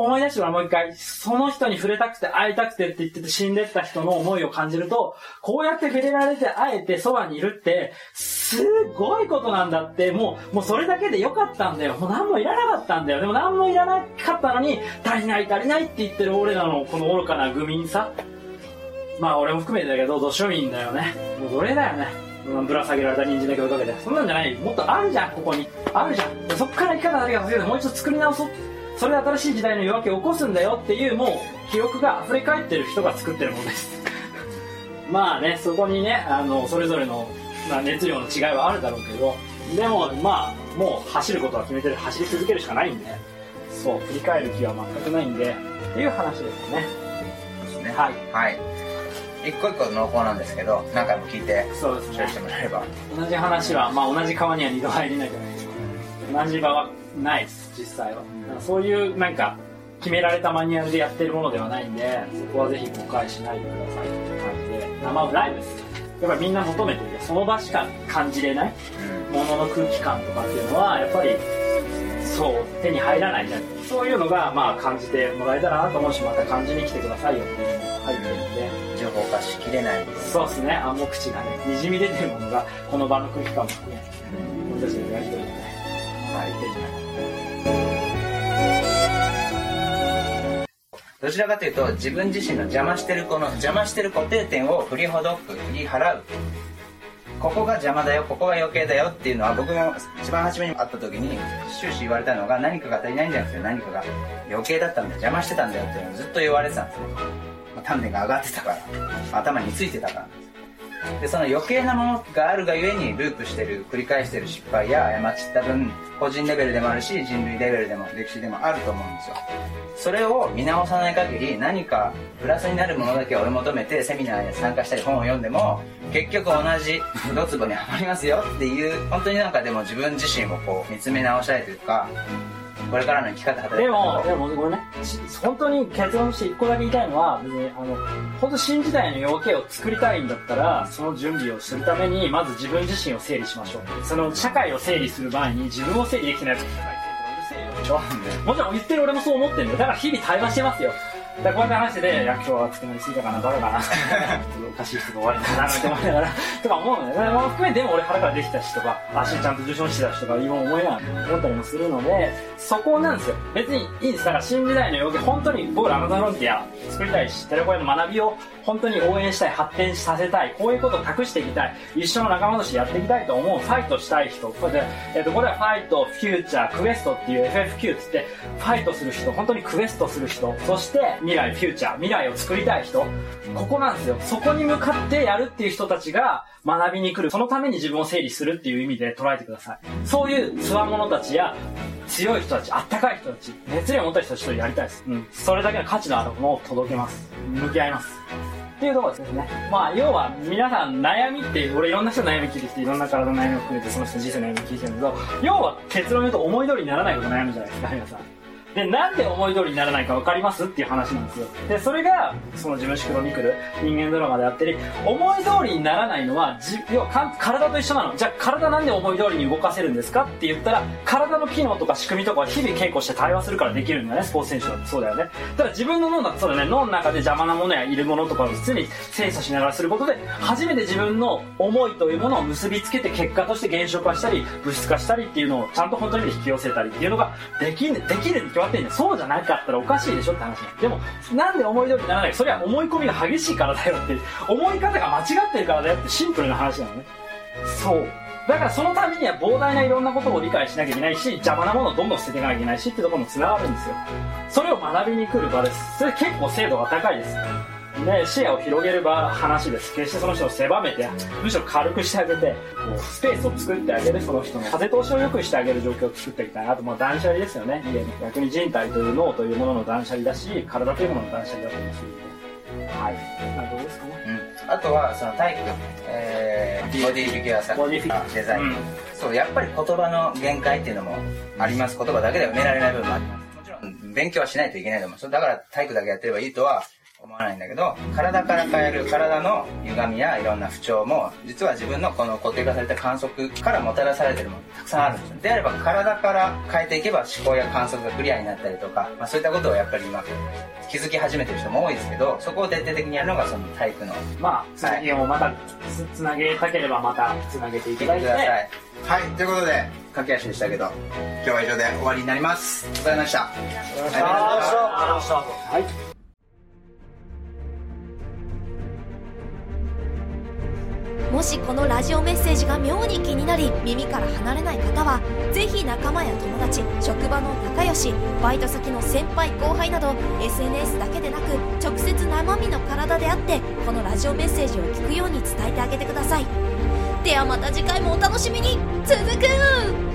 思い出してもうもう一回、その人に触れたくて会いたくてって言ってて死んでった人の思いを感じると、こうやって触れられて会えてそばにいるって、すごいことなんだって、もう、もうそれだけでよかったんだよ。もう何もいらなかったんだよ。でも何もいらなかったのに、足りない足りないって言ってる俺らのこの愚かな愚民さ。まあ俺も含めてだけど、土庶民だよね。もう奴隷だよね。ぶら下げられた人参だけ追いかけて。そんなんじゃない。もっとあるじゃん、ここに。あるじゃん。そっから生き方だけが先生もう一度作り直そう。それで新しい時代の夜明けを起こすんだよっていうもう記憶が溢れ返ってる人が作ってるものです。まあねそこにねあのそれぞれの、まあ、熱量の違いはあるだろうけどでもまあもう走ることは決めてる走り続けるしかないんでそう振り返る気は全くないんでっていう話ですよね。
ですね。
はい。
はい。一個一個濃厚なんですけど何回も聞いて
そうですね。
してもらえれば。
同じ話は、まあ、同じ川には二度入れないじゃないですか。同じ場はないです実際は、だからそういうなんか決められたマニュアルでやってるものではないんでそこはぜひ誤解しないでくださいっていう感じで。生ライブです。やっぱりみんな求めててその場しか感じれないものの空気感とかっていうのはやっぱりそう手に入らないじゃん。そういうのがまあ感じてもらえたらなと思うしまた感じに来てくださいよっていうのも入ってるんで。
情報化しきれない
そうですね。暗黙知がねにじみ出てるものがこの場の空気感も含め私たちのやり取りでね入ってるんじゃない
どちらかというと自分自身の邪魔してるこの邪魔してる固定点を振りほどく振り払う。ここが邪魔だよここが余計だよっていうのは僕も一番初めに会った時に終始言われたのが何かが足りないんじゃなくて何かが余計だったんだ邪魔してたんだよっていうのをずっと言われてたんですね、まあ、丹田が上がってたから頭についてたから。でその余計なものがあるがゆえにループしてる繰り返してる失敗や過ちった分個人レベルでもあるし人類レベルでも歴史でもあると思うんですよ。それを見直さない限り何かプラスになるものだけを追い求めてセミナーに参加したり本を読んでも結局同じドツボにはまりますよっていう本当になんかでも自分自身をこう見つめ直したいというかこれからの生き方働き
でも、
方
でもごめんね、し本当に結論として一個だけ言いたいのは、別に、あの、本当新時代の要件を作りたいんだったら、その準備をするために、まず自分自身を整理しましょう。その社会を整理する前に自分を整理できてないと社会整理うるせえよでしょもちろん言ってる俺もそう思ってるんだよ。だから日々対話してますよ。だこうやって話してて、いや、今日は熱くなりすぎたかな、バカかな。おかしい人が終わりだな、って思いながら、とか思うのね。まあ含めてでも俺腹からできたしとか、足ちゃんと受賞してたしとか、今思いながら思ったりもするので、そこなんですよ。別にいいです。だから新時代の要件、本当に僕らアマゾンフロンティア作りたいし、テレコヤの学びを本当に応援したい、発展させたい、こういうことを託していきたい、一緒の仲間としてやっていきたいと思う、ファイトしたい人、これで、えっ、と、これはファイト、フューチャー、クエストっていう FFQ っつって、ファイトする人、本当にクエストする人、そして未来、フューチャー、未来を作りたい人、ここなんですよ。そこに向かってやるっていう人たちが学びに来る。そのために自分を整理するっていう意味で捉えてください。そういう強者たちや、強い人たち、あったかい人たち、熱量を持った人たちとやりたいです。うん。それだけの価値のあるものを届けます。向き合います。っていうところですね。まあ、要は、皆さん悩みって、俺いろんな人悩み聞いてきて、いろんな体の悩みを含めて、その人の人生の悩み聞いてるんだけど、要は結論言うと思い通りにならないこと悩むじゃないですか、皆さん。で、なんで思い通りにならないか分かりますっていう話なんですよ。で、それが、その自分シクロニクル、人間ドラマであったり、思い通りにならないのは、要は体と一緒なの。じゃあ体なんで思い通りに動かせるんですかって言ったら、体の機能とか仕組みとかは日々稽古して対話するからできるんだよね、スポーツ選手だってそうだよね。ただ自分の脳だってそうだよね、脳の中で邪魔なものやいるものとかを常に精査しながらすることで、初めて自分の思いというものを結びつけて結果として現象化したり、物質化したりっていうのをちゃんと本当に引き寄せたりっていうのができん、できるってんだよ。そうじゃなかったらおかしいでしょって話でも、なんで思い通りにならない、それは思い込みが激しいからだよって、思い方が間違ってるからだよってシンプルな話なのね。そう。だからそのためには膨大ないろんなことを理解しなきゃいけないし、邪魔なものをどんどん捨てていかなきゃいけないしってところも繋がるんですよ。それを学びに来る場です。それ結構精度が高いです。で、視野を広げる場、話です。決してその人を狭めて、むしろ軽くしてあげて、スペースを作ってあげる、その人の風通しを良くしてあげる状況を作っていきたい。あと、まあ断捨離ですよね。逆に人体という脳というものの断捨離だし、体というものの断捨離だと思うし。はい。まあどうですかね。
うん、あとはその体育、えー、ボディフィギュア作
ボディフィギュア
デザイン、
うん
そうやっぱり言葉の限界っていうのもあります言葉だけでは埋められない部分もありますもちろん勉強はしないといけないと思うだから体育だけやってればいいとは思わないんだけど体から変える体の歪みやいろんな不調も実は自分のこの固定化された観測からもたらされてるものたくさんあるんですよ。であれば体から変えていけば思考や観測がクリアになったりとか、まあ、そういったことをやっぱり今気づき始めてる人も多いですけどそこを徹底的にやるのがその体育の
まあ、続きをまたつつなげたければまたつなげていただいて。
ください？はい。ということで駆け足でしたけど今日は以上で終わりになります。ありがとうございました。
ありがとうございました。
ありがとうございました
もしこのラジオメッセージが妙に気になり耳から離れない方はぜひ仲間や友達職場の仲良しバイト先の先輩後輩など SNS だけでなく直接生身の体であってこのラジオメッセージを聞くように伝えてあげてください。ではまた次回もお楽しみに。続く